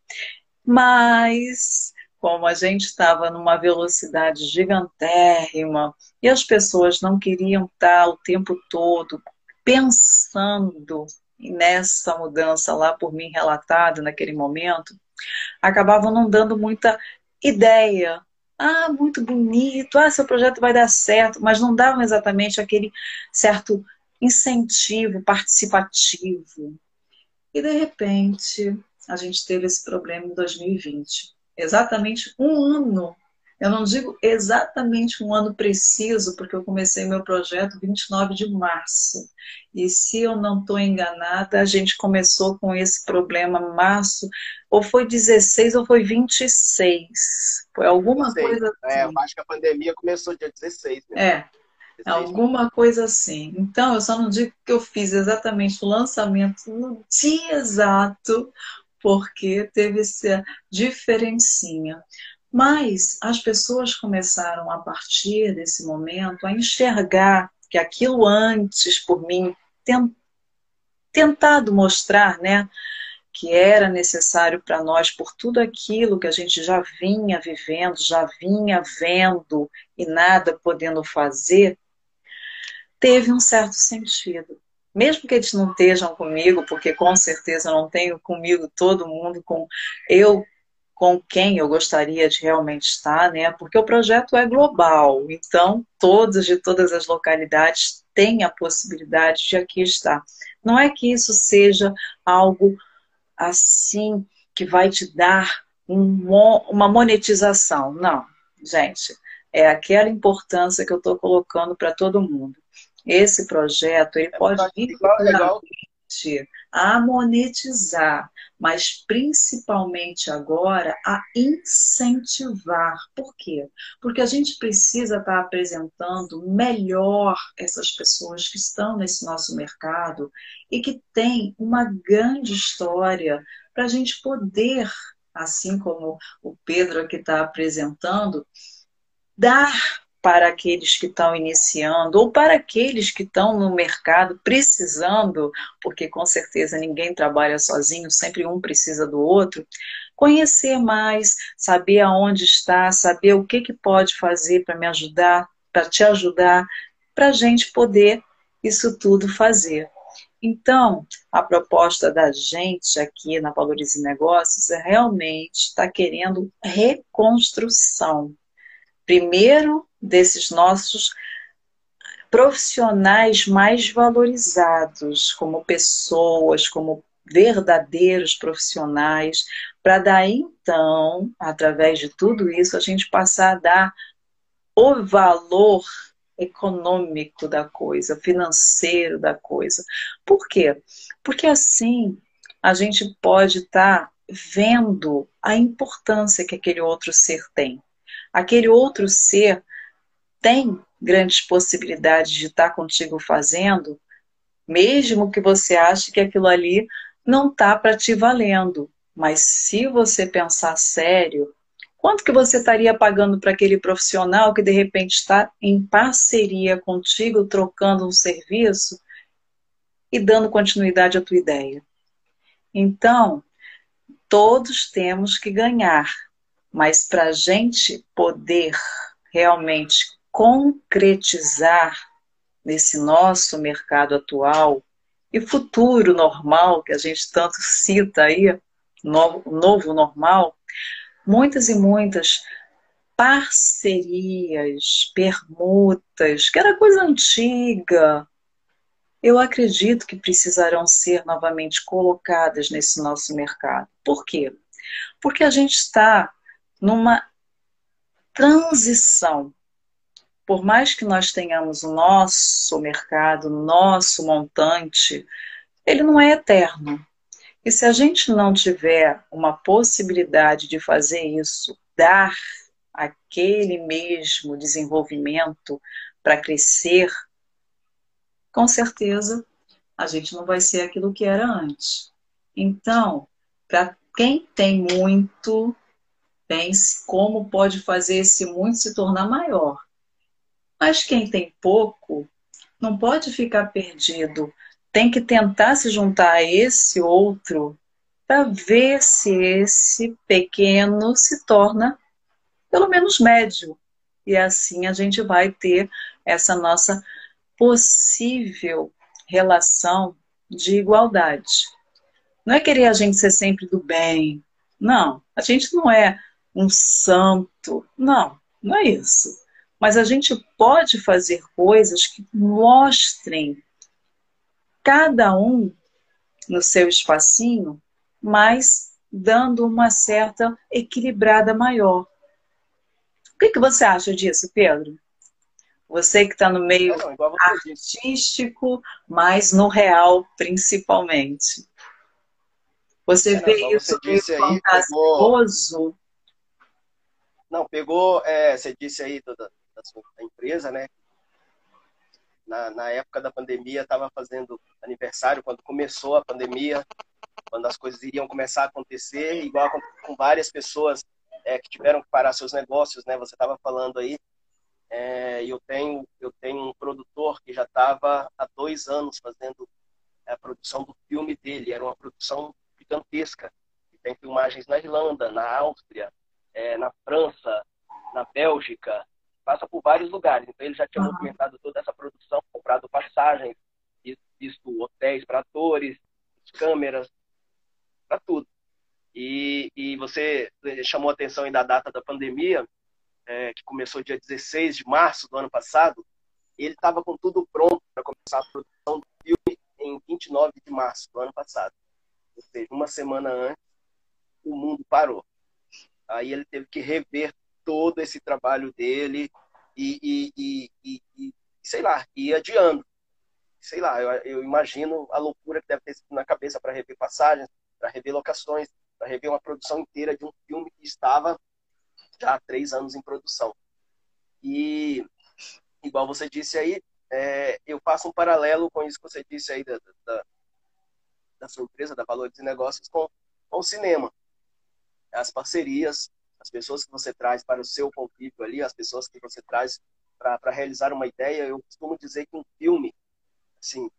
Mas como a gente estava numa velocidade gigantérrima e as pessoas não queriam estar o tempo todo pensando nessa mudança lá por mim relatada naquele momento, acabavam não dando muita ideia. Ah, muito bonito, ah, seu projeto vai dar certo, mas não davam exatamente aquele certo incentivo participativo. E de repente, a gente teve esse problema em 2020. Exatamente um ano eu não digo exatamente um ano preciso, porque eu comecei meu projeto 29 de março. E se eu não estou enganada, a gente começou com esse problema março, ou foi 16 ou foi 26. Foi alguma 16. coisa assim. É, eu acho que a pandemia começou dia 16. Né? É, 16. alguma coisa assim. Então, eu só não digo que eu fiz exatamente o lançamento no dia exato, porque teve essa diferencinha. Mas as pessoas começaram, a partir desse momento, a enxergar que aquilo antes, por mim, tentado mostrar, né, que era necessário para nós, por tudo aquilo que a gente já vinha vivendo, já vinha vendo e nada podendo fazer, teve um certo sentido. Mesmo que eles não estejam comigo, porque com certeza não tenho comigo todo mundo, com eu com quem eu gostaria de realmente estar, né? Porque o projeto é global, então todos de todas as localidades têm a possibilidade de aqui estar. Não é que isso seja algo assim que vai te dar um, uma monetização, não, gente. é aquela importância que eu estou colocando para todo mundo. Esse projeto ele é pode a monetizar, mas principalmente agora a incentivar. Por quê? Porque a gente precisa estar apresentando melhor essas pessoas que estão nesse nosso mercado e que têm uma grande história para a gente poder, assim como o Pedro aqui está apresentando, dar para aqueles que estão iniciando ou para aqueles que estão no mercado precisando, porque com certeza ninguém trabalha sozinho, sempre um precisa do outro, conhecer mais, saber aonde está, saber o que, que pode fazer para me ajudar, para te ajudar, para a gente poder isso tudo fazer. Então, a proposta da gente aqui na Valorize Negócios é realmente estar tá querendo reconstrução. Primeiro, desses nossos profissionais mais valorizados como pessoas, como verdadeiros profissionais, para daí então, através de tudo isso, a gente passar a dar o valor econômico da coisa, financeiro da coisa. Por quê? Porque assim a gente pode estar tá vendo a importância que aquele outro ser tem. Aquele outro ser tem grandes possibilidades de estar contigo fazendo, mesmo que você ache que aquilo ali não está para te valendo. Mas se você pensar sério, quanto que você estaria pagando para aquele profissional que de repente está em parceria contigo, trocando um serviço e dando continuidade à tua ideia? Então, todos temos que ganhar, mas para a gente poder realmente concretizar nesse nosso mercado atual e futuro normal, que a gente tanto cita aí, novo, novo normal, muitas e muitas parcerias, permutas, que era coisa antiga, eu acredito que precisarão ser novamente colocadas nesse nosso mercado. Por quê? Porque a gente está numa transição por mais que nós tenhamos o nosso mercado, nosso montante, ele não é eterno. E se a gente não tiver uma possibilidade de fazer isso, dar aquele mesmo desenvolvimento para crescer, com certeza a gente não vai ser aquilo que era antes. Então, para quem tem muito, pense como pode fazer esse muito se tornar maior. Mas quem tem pouco não pode ficar perdido. Tem que tentar se juntar a esse outro para ver se esse pequeno se torna pelo menos médio. E assim a gente vai ter essa nossa possível relação de igualdade. Não é querer a gente ser sempre do bem. Não, a gente não é um santo. Não, não é isso. Mas a gente pode fazer coisas que mostrem cada um no seu espacinho, mas dando uma certa equilibrada maior. O que, que você acha disso, Pedro? Você que está no meio artístico, mas no real principalmente. Você é, vê isso meio fantasioso? Não, pegou, é, você disse aí da, da, da empresa, né? Na, na época da pandemia, estava fazendo aniversário, quando começou a pandemia, quando as coisas iriam começar a acontecer, igual com várias pessoas é, que tiveram que parar seus negócios, né? Você estava falando aí. É, eu tenho eu tenho um produtor que já estava há dois anos fazendo a produção do filme dele. Era uma produção gigantesca. Tem filmagens na Irlanda, na Áustria, é, na França, na Bélgica, passa por vários lugares. Então ele já tinha uhum. movimentado toda essa produção, comprado passagens, visto hotéis para atores, câmeras, para tudo. E, e você chamou a atenção aí da data da pandemia, é, que começou dia 16 de março do ano passado. Ele estava com tudo pronto para começar a produção do filme em 29 de março do ano passado. Ou seja, uma semana antes, o mundo parou. Aí ele teve que rever todo esse trabalho dele, e, e, e, e, e sei lá, ir adiando. Sei lá, eu, eu imagino a loucura que deve ter sido na cabeça para rever passagens, para rever locações, para rever uma produção inteira de um filme que estava já há três anos em produção. E, igual você disse aí, é, eu faço um paralelo com isso que você disse aí da, da, da sua empresa, da Valores e Negócios, com, com o cinema. As parcerias, as pessoas que você traz para o seu convívio ali, as pessoas que você traz para realizar uma ideia. Eu costumo dizer que um filme, assim,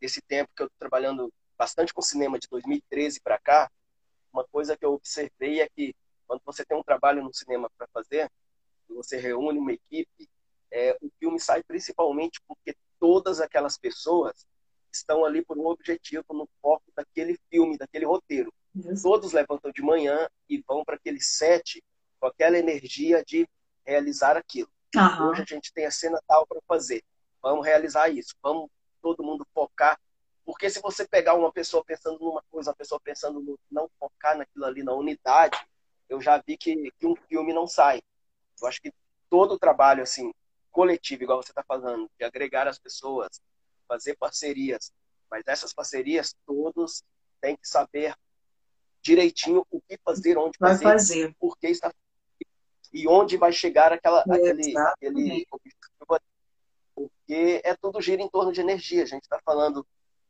desse tempo que eu estou trabalhando bastante com cinema, de 2013 para cá, uma coisa que eu observei é que quando você tem um trabalho no cinema para fazer, você reúne uma equipe, é, o filme sai principalmente porque todas aquelas pessoas estão ali por um objetivo, no foco daquele filme, daquele roteiro. Todos levantam de manhã e vão para aquele set com aquela energia de realizar aquilo. Uhum. Hoje a gente tem a cena tal para fazer. Vamos realizar isso. Vamos todo mundo focar. Porque se você pegar uma pessoa pensando numa coisa, uma pessoa pensando no não focar naquilo ali, na unidade, eu já vi que, que um filme não sai. Eu acho que todo o trabalho assim coletivo, igual você está falando, de agregar as pessoas, fazer parcerias, mas essas parcerias todos têm que saber direitinho o que fazer, onde vai fazer, fazer. por que está e onde vai chegar aquela, aquele, aquele objetivo. Porque é tudo gira em torno de energia. A gente está falando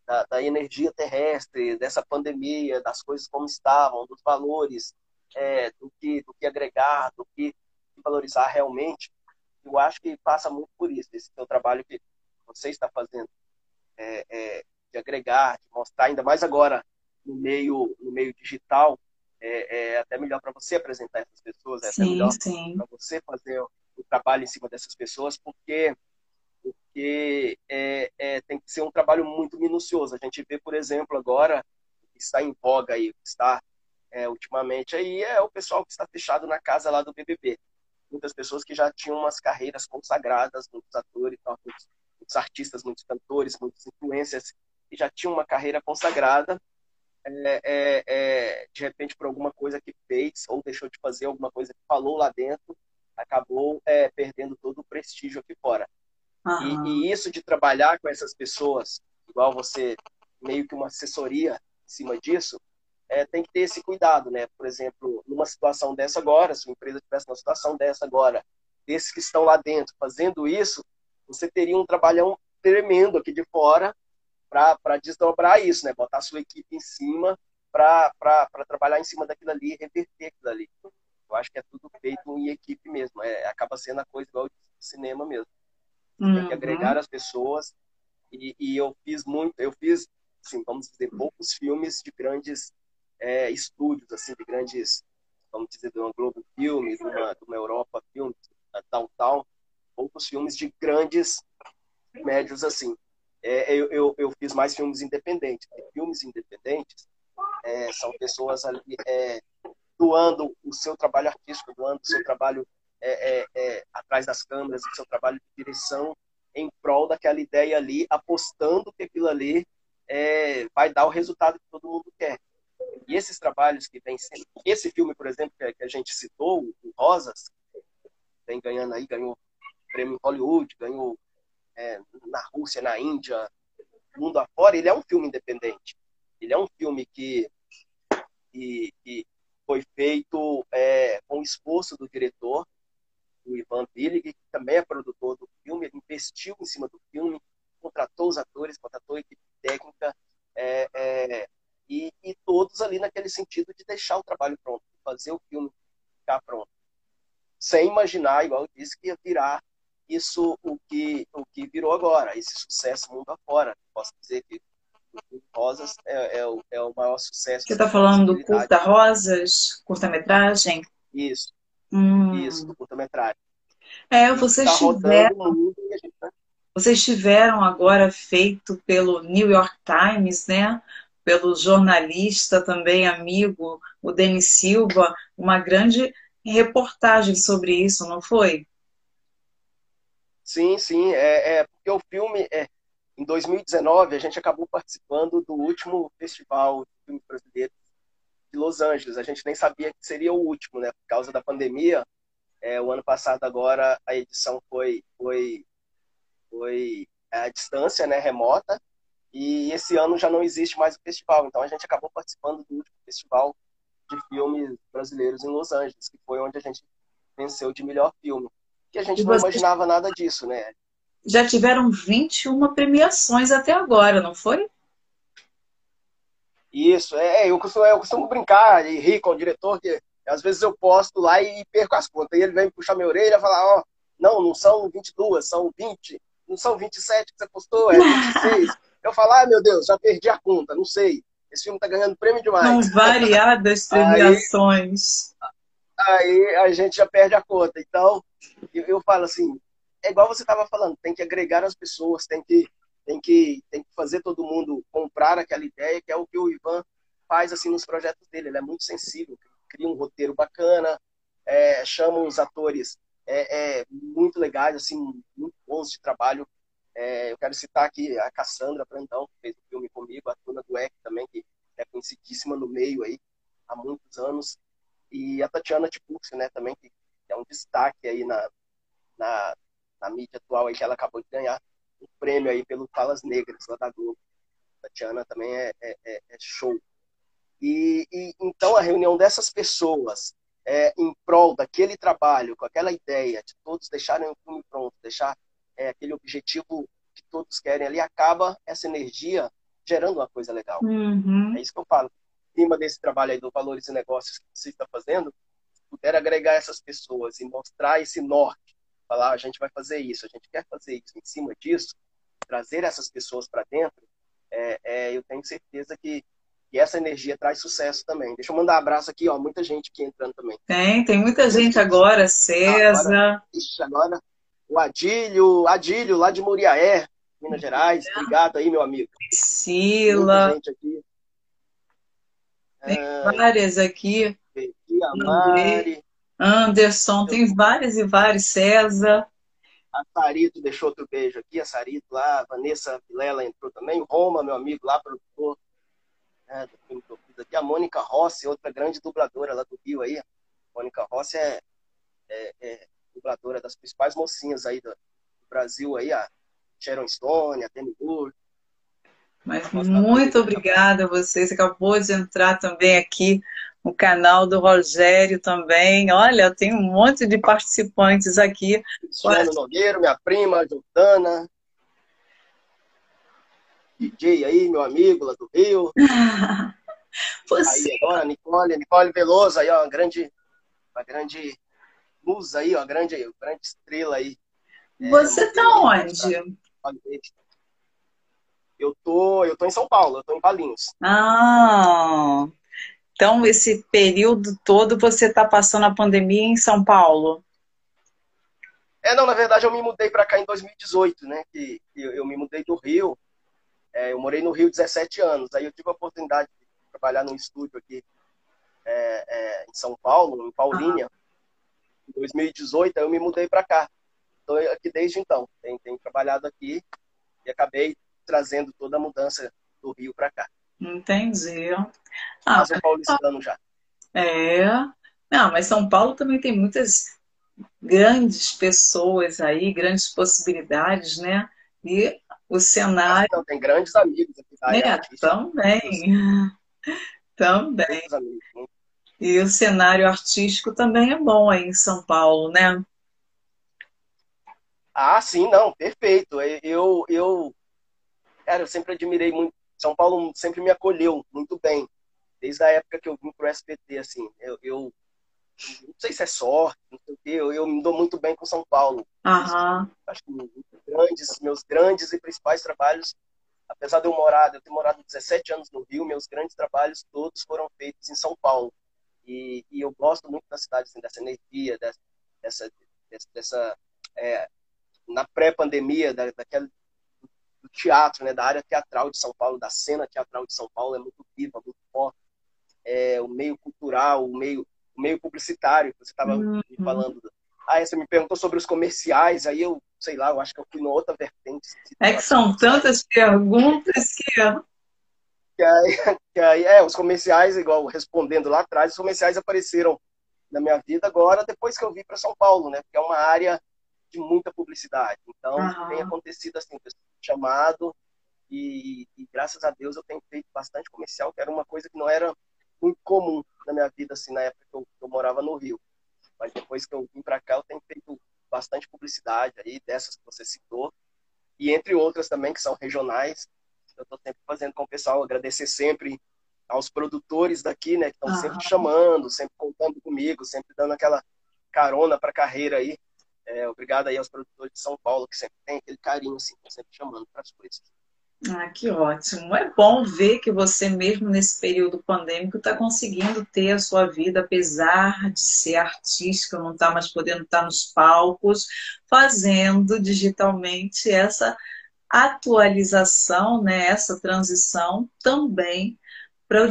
da, da, energia terrestre, dessa pandemia, das coisas como estavam, dos valores, é, do, que, do que agregar, do que valorizar realmente. Eu acho que passa muito por isso, esse seu trabalho que você está fazendo, é, é, de agregar, de mostrar, ainda mais agora no meio, no meio digital, é, é até melhor para você apresentar essas pessoas, é sim, até melhor para você fazer o, o, trabalho em cima dessas pessoas, porque, porque é, é, tem que ser um trabalho muito minucioso. A gente vê, por exemplo, agora, que está em voga aí, que está é, ultimamente aí, é o pessoal que está fechado na casa lá do BBB. Muitas pessoas que já tinham umas carreiras consagradas, muitos atores, muitos, muitos artistas, muitos cantores, muitos influencers, que já tinham uma carreira consagrada, é, é, é, de repente por alguma coisa que fez ou deixou de fazer alguma coisa que falou lá dentro, acabou é, perdendo todo o prestígio aqui fora. Uhum. E, e, isso de trabalhar com essas pessoas, igual você, meio que uma assessoria em cima disso, é, tem que ter esse cuidado, né? Por exemplo, numa situação dessa agora, se uma empresa tivesse uma situação dessa agora, desses que estão lá dentro fazendo isso, você teria um trabalhão tremendo aqui de fora para desdobrar isso, né? Botar a sua equipe em cima para trabalhar em cima daquilo ali reverter aquilo ali. Eu acho que é tudo feito em equipe mesmo. É, acaba sendo a coisa igual cinema mesmo. Uhum. Tem que uhum. agregar as pessoas. E, e, eu fiz muito, eu fiz, assim, vamos dizer, poucos filmes de grandes é, estúdios, assim, de grandes, vamos dizer, de uma Globo Filmes, de uma, de uma Europa Filmes, da Downtown. Poucos filmes de grandes médios, assim é, eu, eu, eu, fiz mais filmes independentes. E filmes independentes é, são pessoas ali é, doando o seu trabalho artístico, doando o seu trabalho é, é, é, atrás das câmeras, o seu trabalho de direção em prol daquela ideia ali, apostando que aquilo ali vai dar o resultado que todo mundo quer. E esses trabalhos que vem sendo... Esse filme, por exemplo, que a gente citou, o Rosas, vem ganhando aí, ganhou prêmio Hollywood, ganhou é, na Rússia, na Índia, mundo afora, ele é um filme independente. Ele é um filme que, que, que foi feito é, com o esforço do diretor, o Ivan Billig, que também é produtor do filme, ele investiu em cima do filme, contratou os atores, contratou a equipe técnica, é, é, e, e, todos ali naquele sentido de deixar o trabalho pronto, fazer o filme ficar pronto. Sem imaginar, igual eu disse, que ia virar isso o que, o que virou agora, esse sucesso mundo afora. Posso dizer que o Rosas é, é, o, é o maior sucesso. Você está falando do Curta Rosas, curta-metragem? Isso, hum. isso, do curta-metragem. É, vocês tá tiveram... Tá vocês tiveram agora feito pelo New York Times, né? Pelo jornalista também amigo, o Denis Silva, uma grande reportagem sobre isso, não foi? Sim, sim. É, é porque o filme, é, em 2019, a gente acabou participando do último festival de filmes brasileiros de Los Angeles. A gente nem sabia que seria o último, né? Por causa da pandemia, É, o ano passado agora a edição foi foi foi à distância, né, remota, e esse ano já não existe mais o festival. Então a gente acabou participando do último festival de filmes brasileiros em Los Angeles, que foi onde a gente venceu de melhor filme. Que a gente não imaginava nada disso, né? Já tiveram 21 premiações até agora, não foi? Isso, é, eu costumo, eu costumo brincar e rir com o diretor, que às vezes eu posto lá e perco as contas. E ele vem puxar minha orelha e falar, ó, oh, não, não são 22, são 20. Não são 27 que você postou, é 26. eu falo, ah, meu Deus, já perdi a conta, não sei. Esse filme tá ganhando prêmio demais. São variadas premiações. aí, aí, a gente já perde a conta. Então, eu, eu falo assim, é igual você estava falando, tem que agregar as pessoas, tem que tem que, tem que fazer todo mundo comprar aquela ideia, que é o que o Ivan faz assim nos projetos dele. Ele é muito sensível, cria um roteiro bacana, é, chama os atores é, é, muito legais, assim, muito bons de trabalho. É, eu quero citar aqui a Cassandra Brandão, que fez o filme comigo, a Tuna Dueck também, que é conhecidíssima no meio aí há muitos anos, e a Tatiana Tiburcio, né, também, que é um destaque aí na, na, na mídia atual aí, que ela acabou de ganhar um prêmio aí pelo Falas Negras, lá da Globo. A Tatiana também é, é, é, é show. E, e, então a reunião dessas pessoas é, em prol daquele trabalho, com aquela ideia de todos deixarem o filme pronto, deixar é, aquele objetivo que todos querem ali, acaba essa energia gerando uma coisa legal. Uhum. É isso que eu falo. Em cima desse trabalho aí do Valores e Negócios que você está fazendo, puder agregar essas pessoas e mostrar esse norte falar, a gente vai fazer isso, a gente quer fazer isso, em cima disso, trazer essas pessoas para dentro, é, é, eu tenho certeza que, que, essa energia traz sucesso também. Deixa eu mandar um abraço aqui, ó, muita gente aqui entrando também. Tem, tem muita gente agora, César. Agora, ixi, agora o Adílio, Adílio lá de Muriaé, Minas Gerais, obrigado aí, meu amigo. Priscila. Muita gente aqui. Tem é, várias aqui. Mari. Anderson, tem vários e vários, César. A Sarito deixou outro beijo aqui, a Sarito lá, a Vanessa Vilela entrou também, Roma, meu amigo lá, produtor né, do filme aqui, a Mônica Rossi, outra grande dubladora lá do Rio aí. A Mônica Rossi é, é, é, dubladora das principais mocinhas aí do, do, Brasil aí, a Sharon Stone, a Demi Moore. Mas muito obrigada a você, você acabou de entrar também aqui o canal do Rogério também. Olha, tem um monte de participantes aqui. Cristiano Nogueiro, minha prima, Jordana. DJ aí, meu amigo lá do Rio. Você... Aí agora, Nicole, Nicole Veloso aí, ó, uma grande, uma grande musa aí, ó, uma grande, uma grande estrela aí. É, Você é, tá onde? Eu tô, eu tô em São Paulo, eu tô em Palinhos. Ah, então, esse período todo você está passando a pandemia em São Paulo? É, não, na verdade eu me mudei para cá em 2018, né? Que eu, eu me mudei do Rio. É, eu morei no Rio 17 anos. Aí eu tive a oportunidade de trabalhar num estúdio aqui é, é, em São Paulo, em Paulínia. Em 2018, aí eu me mudei para cá. Estou aqui desde então. Tenho, tenho trabalhado aqui e acabei trazendo toda a mudança do Rio para cá. Entendi. Ah, São Paulistano já. É. Não, mas São Paulo também tem muitas grandes pessoas aí, grandes possibilidades, né? E o cenário. Então, tem grandes amigos aqui da é, também. também. E o cenário artístico também é bom aí em São Paulo, né? Ah, sim, não, perfeito. Eu, eu, cara, eu sempre admirei muito são Paulo sempre me acolheu muito bem, desde a época que eu vim pro SBT, assim. Eu, eu não sei se é sorte, não sei o quê, eu, eu me dou muito bem com São Paulo. Uhum. Acho que grandes, meus grandes e principais trabalhos, apesar de eu morar, de eu ter morado 17 anos no Rio, meus grandes trabalhos todos foram feitos em São Paulo. E, e eu gosto muito da cidade, assim, dessa energia, dessa, dessa, dessa é, na pré-pandemia, da, daquela, teatro, né, da área teatral de São Paulo, da cena teatral de São Paulo é muito viva, muito forte. É, o meio cultural, o meio, o meio publicitário que você estava uhum. me falando. Ah, você me perguntou sobre os comerciais, aí eu, sei lá, eu acho que eu fui numa outra vertente. É que são tantas perguntas que... Que aí, que aí, é, os comerciais, igual respondendo lá atrás, os comerciais apareceram na minha vida agora depois que eu vim para São Paulo, né? Porque é uma área de muita publicidade. Então, uhum. tem acontecido assim, chamado e, e, graças a Deus eu tenho feito bastante comercial, que era uma coisa que não era muito comum na minha vida, assim, na época que eu, eu morava no Rio. Mas depois que eu vim para cá, eu tenho feito bastante publicidade aí, dessas que você citou, e entre outras também, que são regionais. Eu estou sempre fazendo com o pessoal, agradecer sempre aos produtores daqui, né, que estão sempre chamando, sempre contando comigo, sempre dando aquela carona para a carreira aí. É, obrigado aí aos produtores de São Paulo, que sempre tem aquele carinho, assim, sempre chamando para as coisas. Ah, que ótimo. É bom ver que você, mesmo nesse período pandêmico, está conseguindo ter a sua vida, apesar de ser artística, não está mais podendo estar nos palcos, fazendo digitalmente essa atualização, né, essa transição também para o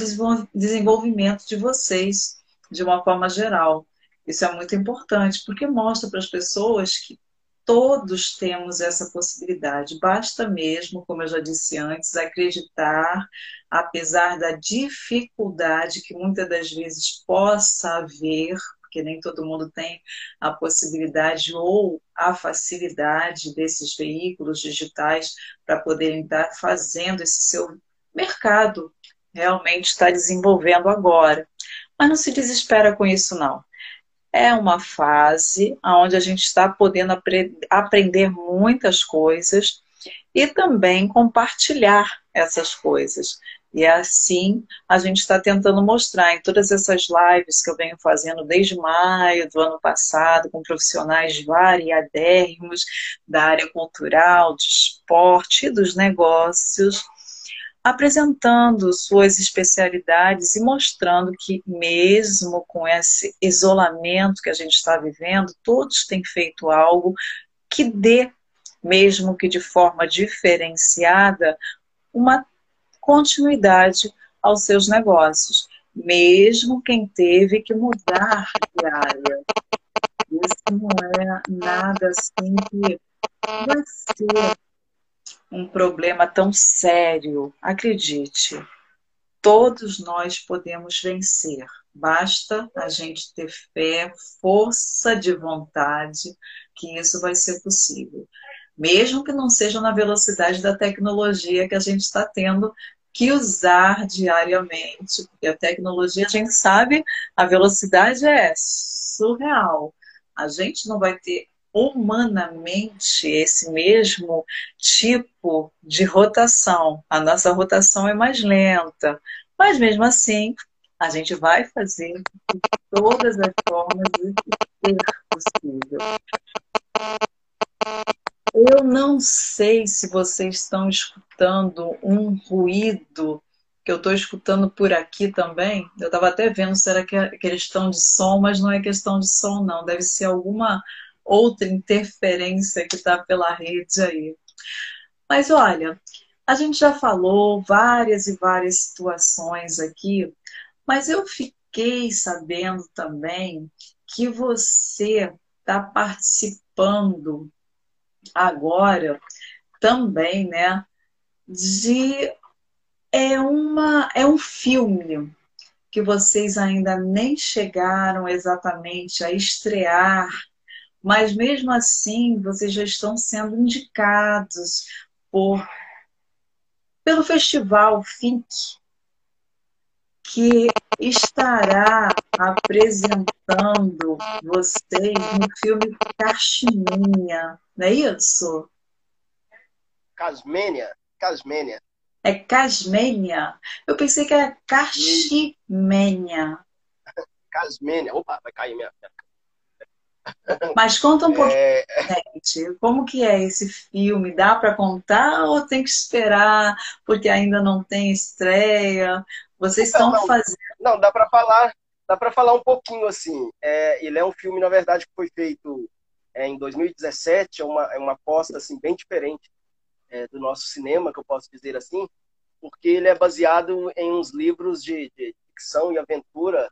desenvolvimento de vocês de uma forma geral. Isso é muito importante, porque mostra para as pessoas que todos temos essa possibilidade. Basta mesmo, como eu já disse antes, acreditar, apesar da dificuldade que muitas das vezes possa haver, porque nem todo mundo tem a possibilidade ou a facilidade desses veículos digitais para poderem estar fazendo esse seu mercado realmente está desenvolvendo agora. Mas não se desespera com isso, não é uma fase onde a gente está podendo apre aprender muitas coisas e também compartilhar essas coisas. E assim a gente está tentando mostrar em todas essas lives que eu venho fazendo desde maio do ano passado, com profissionais variadérrimos da área cultural, de esporte e dos negócios, apresentando suas especialidades e mostrando que, mesmo com esse isolamento que a gente está vivendo, todos têm feito algo que dê, mesmo que de forma diferenciada, uma continuidade aos seus negócios, mesmo quem teve que mudar de área. Isso não é nada assim que vai ser um problema tão sério, acredite, todos nós podemos vencer. Basta a gente ter fé, força de vontade, que isso vai ser possível. Mesmo que não seja na velocidade da tecnologia que a gente está tendo que usar diariamente, porque a tecnologia, a gente sabe, a velocidade é surreal. A gente não vai ter humanamente esse mesmo tipo de rotação. A nossa rotação é mais lenta, mas mesmo assim a gente vai fazer de todas as formas ser possível. Eu não sei se vocês estão escutando um ruído que eu estou escutando por aqui também. Eu estava até vendo se era questão de som, mas não é questão de som, não. Deve ser alguma outra interferência que está pela rede aí. Mas olha, a gente já falou várias e várias situações aqui, mas eu fiquei sabendo também que você está participando agora também, né, de é uma é um filme que vocês ainda nem chegaram exatamente a estrear mas mesmo assim vocês já estão sendo indicados por pelo festival FINC, que estará apresentando vocês no filme Caximinha, não é isso? Casmênia, Casmênia. É Casmênia? Eu pensei que era Caximênia. Casmênia. Opa, vai cair minha mas conta um pouquinho, é... gente, como que é esse filme? Dá para contar ou tem que esperar porque ainda não tem estreia? Vocês estão não, fazendo? Não, dá para falar, dá para falar um pouquinho assim. É, ele é um filme, na verdade, que foi feito é, em 2017, é uma, é uma aposta assim bem diferente é, do nosso cinema, que eu posso dizer assim, porque ele é baseado em uns livros de, de ficção e aventura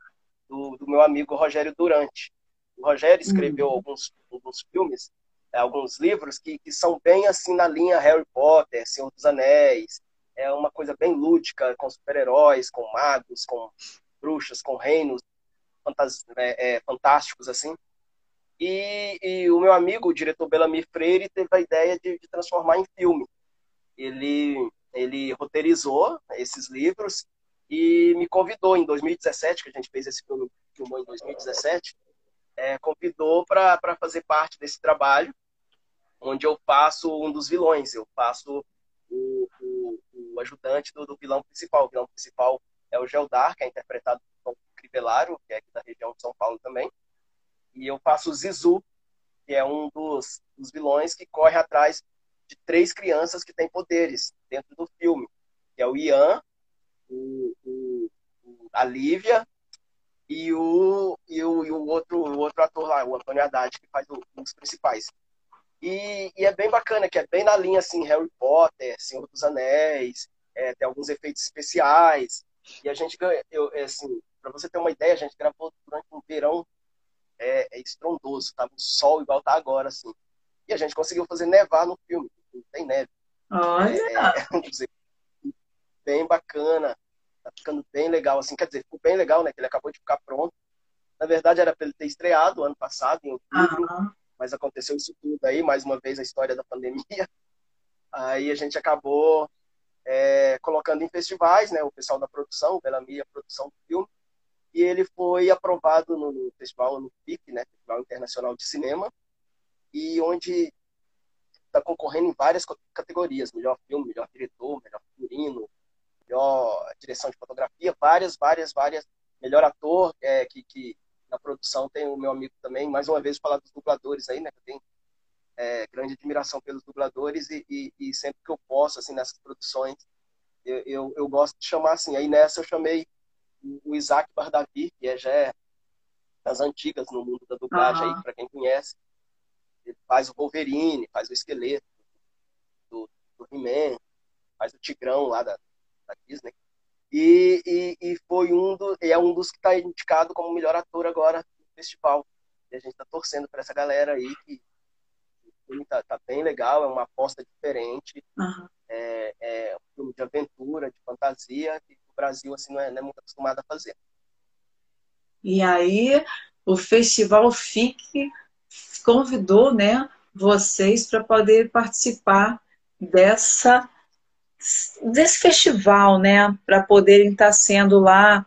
do, do meu amigo Rogério Durante. O Rogério escreveu uhum. alguns, alguns filmes, é, alguns livros que, que são bem assim na linha Harry Potter, Senhor dos Anéis. É uma coisa bem lúdica, com super-heróis, com magos, com bruxas, com reinos. é, é, fantásticos, assim. E, e, o meu amigo, o diretor Bellamy Freire, teve a ideia de, de transformar em filme. Ele, ele roteirizou esses livros e me convidou em 2017, que a gente fez esse filme, filmou em 2017, é, convidou para fazer parte desse trabalho, onde eu faço um dos vilões, eu faço o, o, o ajudante do, do, vilão principal. O vilão principal é o Geldar, que é interpretado por Crivellaro, que é aqui da região de São Paulo também. E eu faço o Zizu, que é um dos, dos vilões que corre atrás de três crianças que têm poderes dentro do filme, que é o Ian, o, o, a Lívia e o, e o, e o, outro, o outro ator lá, o Antônio Haddad, que faz o, um dos principais. E, e, é bem bacana, que é bem na linha assim, Harry Potter, Senhor dos Anéis, é, tem alguns efeitos especiais. E a gente, eu, é, assim, para você ter uma ideia, a gente gravou durante um verão é, é estrondoso, tava um sol igual tá agora, assim. E a gente conseguiu fazer nevar no filme, não tem neve. Olha! É, bem bacana tá ficando bem legal, assim, quer dizer, ficou bem legal, né, que ele acabou de ficar pronto. Na verdade, era para ele ter estreado ano passado, em outubro, uhum. mas aconteceu isso tudo aí, mais uma vez a história da pandemia. Aí a gente acabou é, colocando em festivais, né, o pessoal da produção, o Bellamy, a produção do filme, e ele foi aprovado no, no festival, no FIC, né, Festival Internacional de Cinema, e onde está concorrendo em várias categorias, melhor filme, melhor diretor, melhor figurino, melhor direção de fotografia, várias, várias, várias. Melhor ator, é, que, que na produção tem o meu amigo também. Mais uma vez, falar dos dubladores aí, né? Eu tenho é, grande admiração pelos dubladores e, e, e, sempre que eu posso, assim, nessas produções, eu, eu, eu, gosto de chamar assim. Aí nessa eu chamei o Isaac Bardavi, que é, já é das antigas no mundo da dublagem uhum. aí, para quem conhece. Ele faz o Wolverine, faz o esqueleto do, do He-Man, faz o Tigrão lá da, da Disney. E, e, e foi um do, é um dos que está indicado como melhor ator agora no festival. E a gente está torcendo para essa galera aí que o filme tá, tá, bem legal, é uma aposta diferente, uhum. é, é, um filme de aventura, de fantasia, que o Brasil assim não é, não é muito acostumado a fazer. E aí o Festival FIC convidou né, vocês para poder participar dessa desse festival, né, para poderem estar sendo lá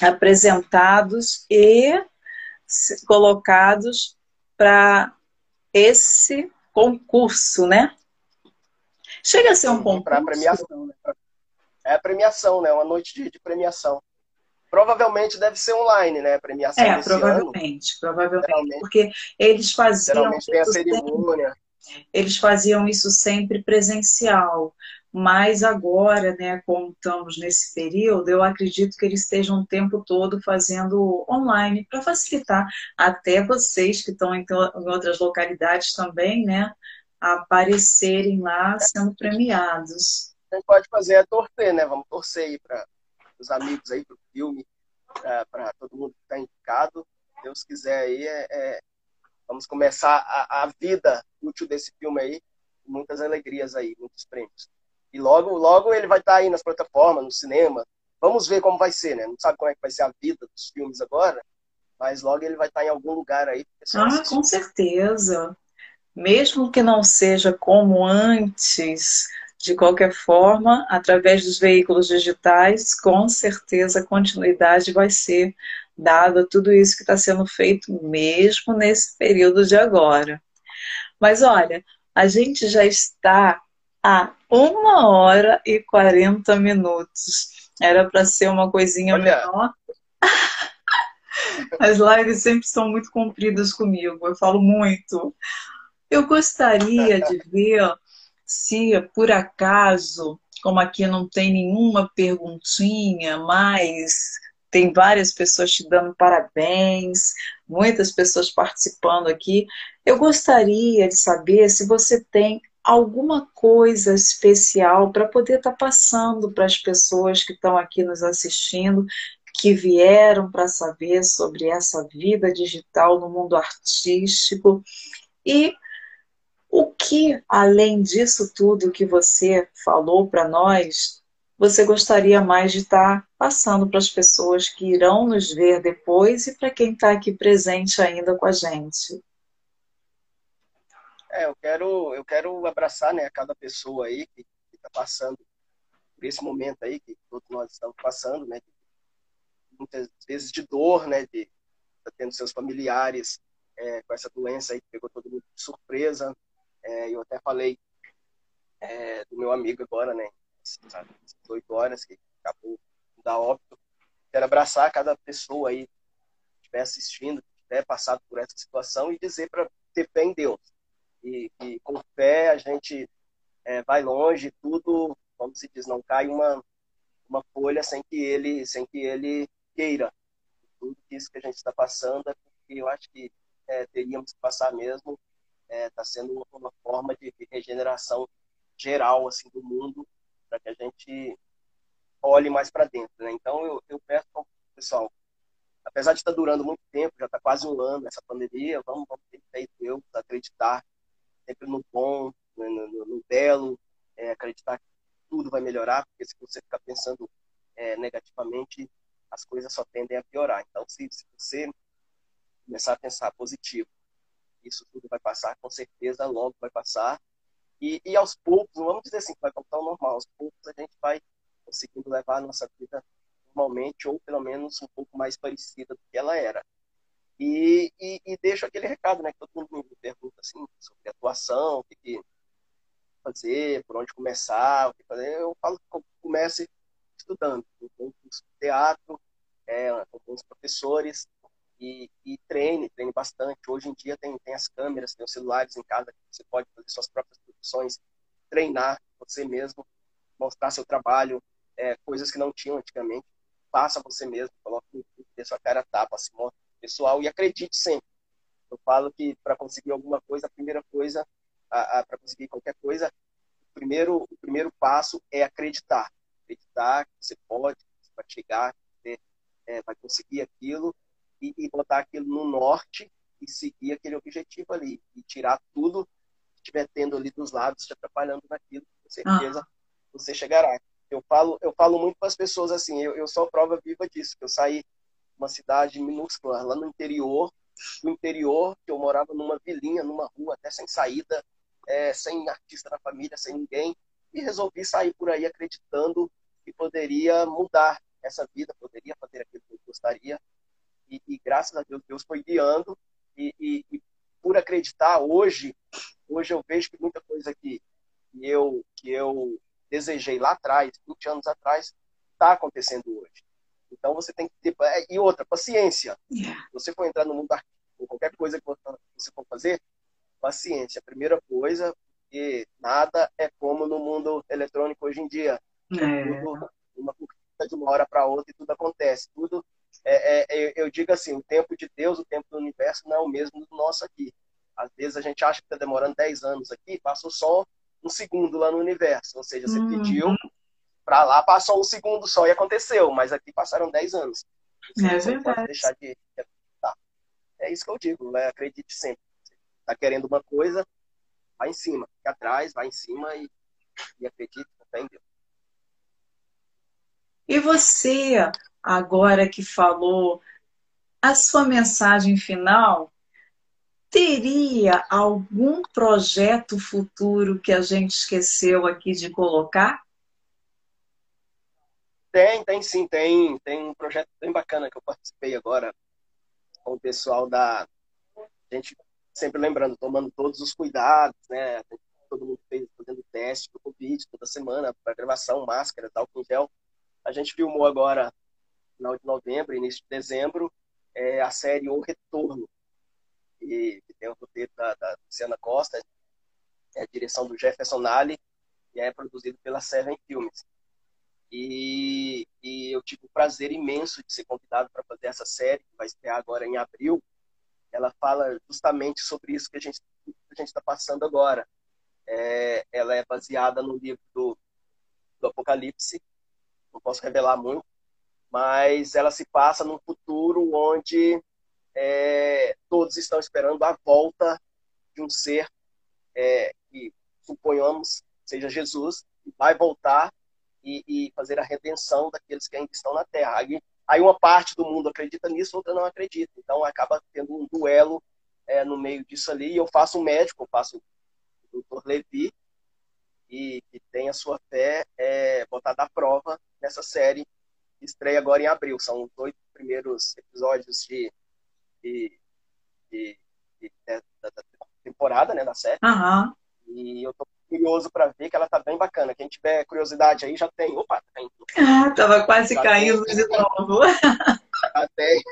apresentados e colocados para esse concurso, né? Chega a ser um concurso. Para premiação, né? É a premiação, né? Uma noite de, de, premiação. Provavelmente deve ser online, né? A premiação é, provavelmente, ano. provavelmente, porque eles faziam. Geralmente tem a cerimônia. Sempre, eles faziam isso sempre presencial. Mas agora, né, como estamos nesse período, eu acredito que eles estejam o tempo todo fazendo online para facilitar até vocês que estão em, outras localidades também, né, aparecerem lá sendo premiados. A gente pode fazer é torcer, né? Vamos torcer aí para os amigos aí para o filme, para todo mundo que está indicado. Deus quiser aí, é, é, vamos começar a, a vida útil desse filme aí, muitas alegrias aí, muitos prêmios. E logo, logo ele vai estar tá aí nas plataformas, no cinema. Vamos ver como vai ser, né? Não sabe como é que vai ser a vida dos filmes agora, mas logo ele vai estar tá em algum lugar aí. Ah, com certeza. Mesmo que não seja como antes, de qualquer forma, através dos veículos digitais, com certeza a continuidade vai ser dada a tudo isso que está sendo feito mesmo nesse período de agora. Mas olha, a gente já está a uma hora e 40 minutos. Era para ser uma coisinha Olha. menor. As lives sempre são muito compridas comigo, eu falo muito. Eu gostaria de ver se, por acaso, como aqui não tem nenhuma perguntinha, mas tem várias pessoas te dando parabéns, muitas pessoas participando aqui. Eu gostaria de saber se você tem alguma coisa especial para poder estar tá passando para as pessoas que estão aqui nos assistindo, que vieram para saber sobre essa vida digital no mundo artístico e o que, além disso tudo que você falou para nós, você gostaria mais de estar passando para as pessoas que irão nos ver depois e para quem está aqui presente ainda com a gente? É, eu quero, eu quero abraçar né, cada pessoa aí que está passando por esse momento aí que todos nós estamos passando, né? Muitas vezes de dor, né? De tá tendo seus familiares é, com essa doença aí que pegou todo mundo de surpresa. É, eu até falei é, do meu amigo agora, né? Sabe, 18 horas que acabou da óbito. Quero abraçar cada pessoa aí que estiver assistindo, que estiver passado por essa situação e dizer para ter fé em Deus. E, e com fé a gente é, vai longe, tudo como se diz, não cai uma, uma folha sem que ele sem que ele queira. Tudo isso que a gente está passando porque eu acho que é, teríamos que passar mesmo. Está é, tá sendo uma forma de, regeneração geral assim do mundo para que a gente olhe mais para dentro. Né? Então eu, eu peço pessoal, apesar de estar tá durando muito tempo, já está quase um ano essa pandemia, vamos, vamos ter Deus, acreditar sempre no bom, no, no, no belo, é, acreditar que tudo vai melhorar, porque se você ficar pensando é, negativamente, as coisas só tendem a piorar. Então, se, se você começar a pensar positivo, isso tudo vai passar, com certeza logo vai passar. E, e aos poucos, não vamos dizer assim vai voltar ao normal, aos poucos a gente vai conseguindo levar a nossa vida normalmente, ou pelo menos um pouco mais parecida do que ela era. E, e, e deixo aquele recado, né, que todo mundo me pergunta assim, sobre atuação, o que, que fazer, por onde começar, o que fazer. Eu falo que comece estudando. Tenho curso de teatro, é, com alguns professores, e, e, treine, treine bastante. Hoje em dia tem, tem as câmeras, tem os celulares em casa, que você pode fazer suas próprias produções, treinar você mesmo, mostrar seu trabalho, é, coisas que não tinham antigamente. Faça você mesmo, coloque no dê sua cara tapa, se mostre pessoal e acredite sempre. Eu falo que para conseguir alguma coisa, a primeira coisa para conseguir qualquer coisa, o primeiro, o primeiro passo é acreditar. Acreditar que você pode, que você vai chegar, que você é, vai conseguir aquilo e, e, botar aquilo no norte e seguir aquele objetivo ali. E tirar tudo que estiver tendo ali dos lados te atrapalhando naquilo, com certeza ah. você chegará. Eu falo, eu falo muito para as pessoas assim, eu, eu sou prova viva disso, que eu saí uma cidade minúscula lá no interior, no interior, que eu morava numa vilinha, numa rua até sem saída, é, sem artista na família, sem ninguém, e resolvi sair por aí acreditando que poderia mudar essa vida, poderia fazer aquilo que eu gostaria. E, e graças a Deus, Deus foi guiando. E, e, e, por acreditar, hoje, hoje eu vejo que muita coisa que, eu, que eu desejei lá atrás, 20 anos atrás, está acontecendo hoje. Então você tem que ter. É, e outra, paciência. Se você for entrar no mundo artístico, qualquer coisa que você for fazer, paciência. Primeira coisa, porque nada é como no mundo eletrônico hoje em dia. É. Tudo, uma curtida de uma hora para outra e tudo acontece. Tudo é, é, eu digo assim, o tempo de Deus, o tempo do universo não é o mesmo do nosso aqui. Às vezes a gente acha que está demorando 10 anos aqui, passou só um segundo lá no universo. Ou seja, você uhum. pediu para lá, passou um segundo só e aconteceu, mas aqui passaram 10 anos. É verdade. pode deixar de acreditar. É isso que eu digo, né? acredite sempre está querendo uma coisa, vai em cima, fica atrás, vai em cima e, e acredite, em Deus. E você, agora que falou, a sua mensagem final teria algum projeto futuro que a gente esqueceu aqui de colocar? Tem, tem sim, tem, tem um projeto bem bacana que eu participei agora com o pessoal da. A gente sempre lembrando, tomando todos os cuidados, né? Todo mundo fez, fazendo teste do Covid toda semana, para gravação, máscara, tal, com gel. A gente filmou agora, final de novembro, início de dezembro, é, a série O Retorno, e, que tem o roteiro da, da Luciana Costa, é a direção do Jefferson Nali, e é produzido pela Seven Filmes. E, e, eu tive o prazer imenso de ser convidado para fazer essa série, que vai estrear agora em abril, ela fala justamente sobre isso que a gente a gente está passando agora. É, ela é baseada no livro do, do Apocalipse, não posso revelar muito, mas ela se passa num futuro onde é, todos estão esperando a volta de um ser é, que suponhamos seja Jesus, que vai voltar e, e, fazer a redenção daqueles que ainda estão na Terra. Aí, aí uma parte do mundo acredita nisso, outra não acredita. Então acaba tendo um duelo é, no meio disso ali. E eu faço um médico, eu faço o Dr. Levi, e que tem a sua fé é, botada à prova nessa série que estreia agora em abril. São os oito primeiros episódios de, de, de, de é, da, da, temporada né, da série. Uhum. E eu tô curioso para ver que ela tá bem bacana. Quem tiver curiosidade aí já tem. Opa, tá caindo. Ah, tava quase já caindo tem. de novo. Já tem.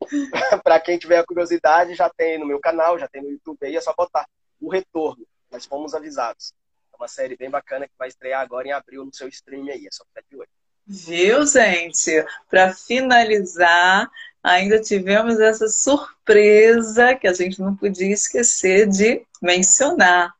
para quem tiver curiosidade, já tem no meu canal, já tem no YouTube aí, é só botar o retorno. Nós fomos avisados. É uma série bem bacana que vai estrear agora em abril no seu stream aí, é só ficar de olho. Viu, gente? Para finalizar, ainda tivemos essa surpresa que a gente não podia esquecer de mencionar.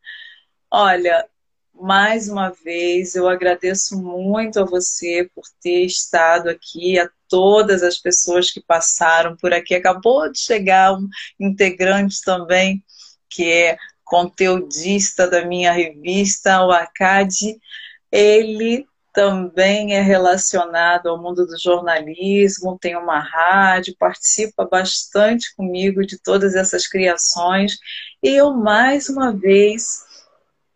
Olha, mais uma vez eu agradeço muito a você por ter estado aqui, a todas as pessoas que passaram por aqui. Acabou de chegar um integrante também, que é conteudista da minha revista, o Acade. Ele também é relacionado ao mundo do jornalismo, tem uma rádio, participa bastante comigo de todas essas criações. E eu, mais uma vez,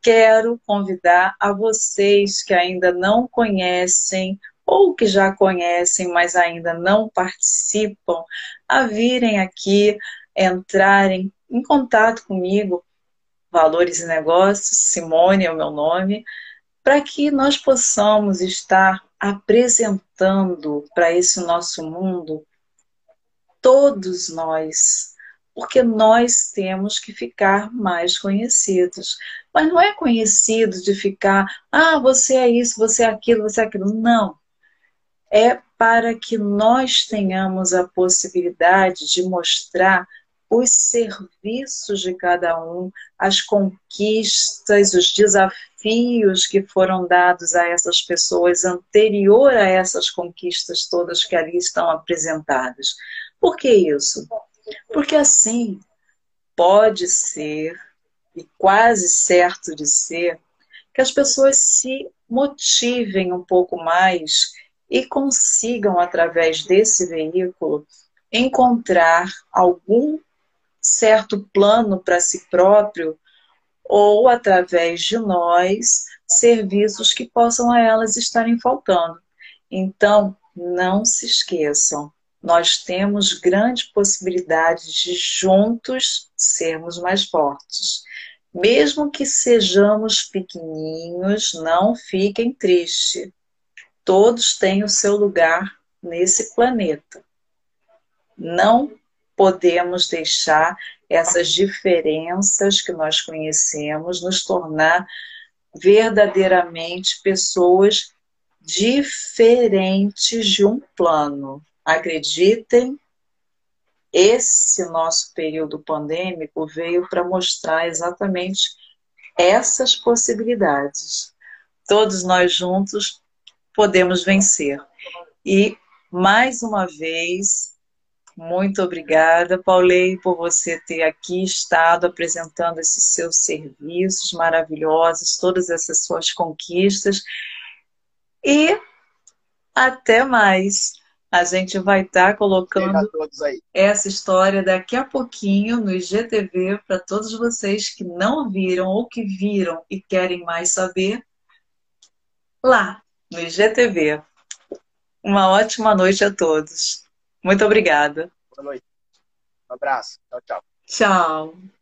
quero convidar a vocês que ainda não conhecem ou que já conhecem, mas ainda não participam, a virem aqui, entrarem em contato comigo, Valores e Negócios, Simone é o meu nome, para que nós possamos estar apresentando para esse nosso mundo todos nós, porque nós temos que ficar mais conhecidos. Mas não é conhecido de ficar, ah, você é isso, você é aquilo, você é aquilo. Não. É para que nós tenhamos a possibilidade de mostrar os serviços de cada um, as conquistas, os desafios que foram dados a essas pessoas anterior a essas conquistas todas que ali estão apresentadas. Por que isso? Porque assim pode ser, e quase certo de ser, que as pessoas se motivem um pouco mais e consigam, através desse veículo, encontrar algum certo plano para si próprio ou através de nós serviços que possam a elas estarem faltando. Então, não se esqueçam, nós temos grande possibilidade de juntos sermos mais fortes. Mesmo que sejamos pequenininhos, não fiquem tristes. Todos têm o seu lugar nesse planeta. Não podemos deixar essas diferenças que nós conhecemos nos tornar verdadeiramente pessoas diferentes de um plano. Acreditem, esse nosso período pandêmico veio para mostrar exatamente essas possibilidades. Todos nós juntos podemos vencer. E, mais uma vez, muito obrigada, Paulei, por você ter aqui estado apresentando esses seus serviços maravilhosos, todas essas suas conquistas. E até mais. A gente vai estar tá colocando essa história daqui a pouquinho no IGTV para todos vocês que não viram ou que viram e querem mais saber. Lá no IGTV. Uma ótima noite a todos. Muito obrigada. Boa noite. Um abraço. Tchau, tchau. Tchau.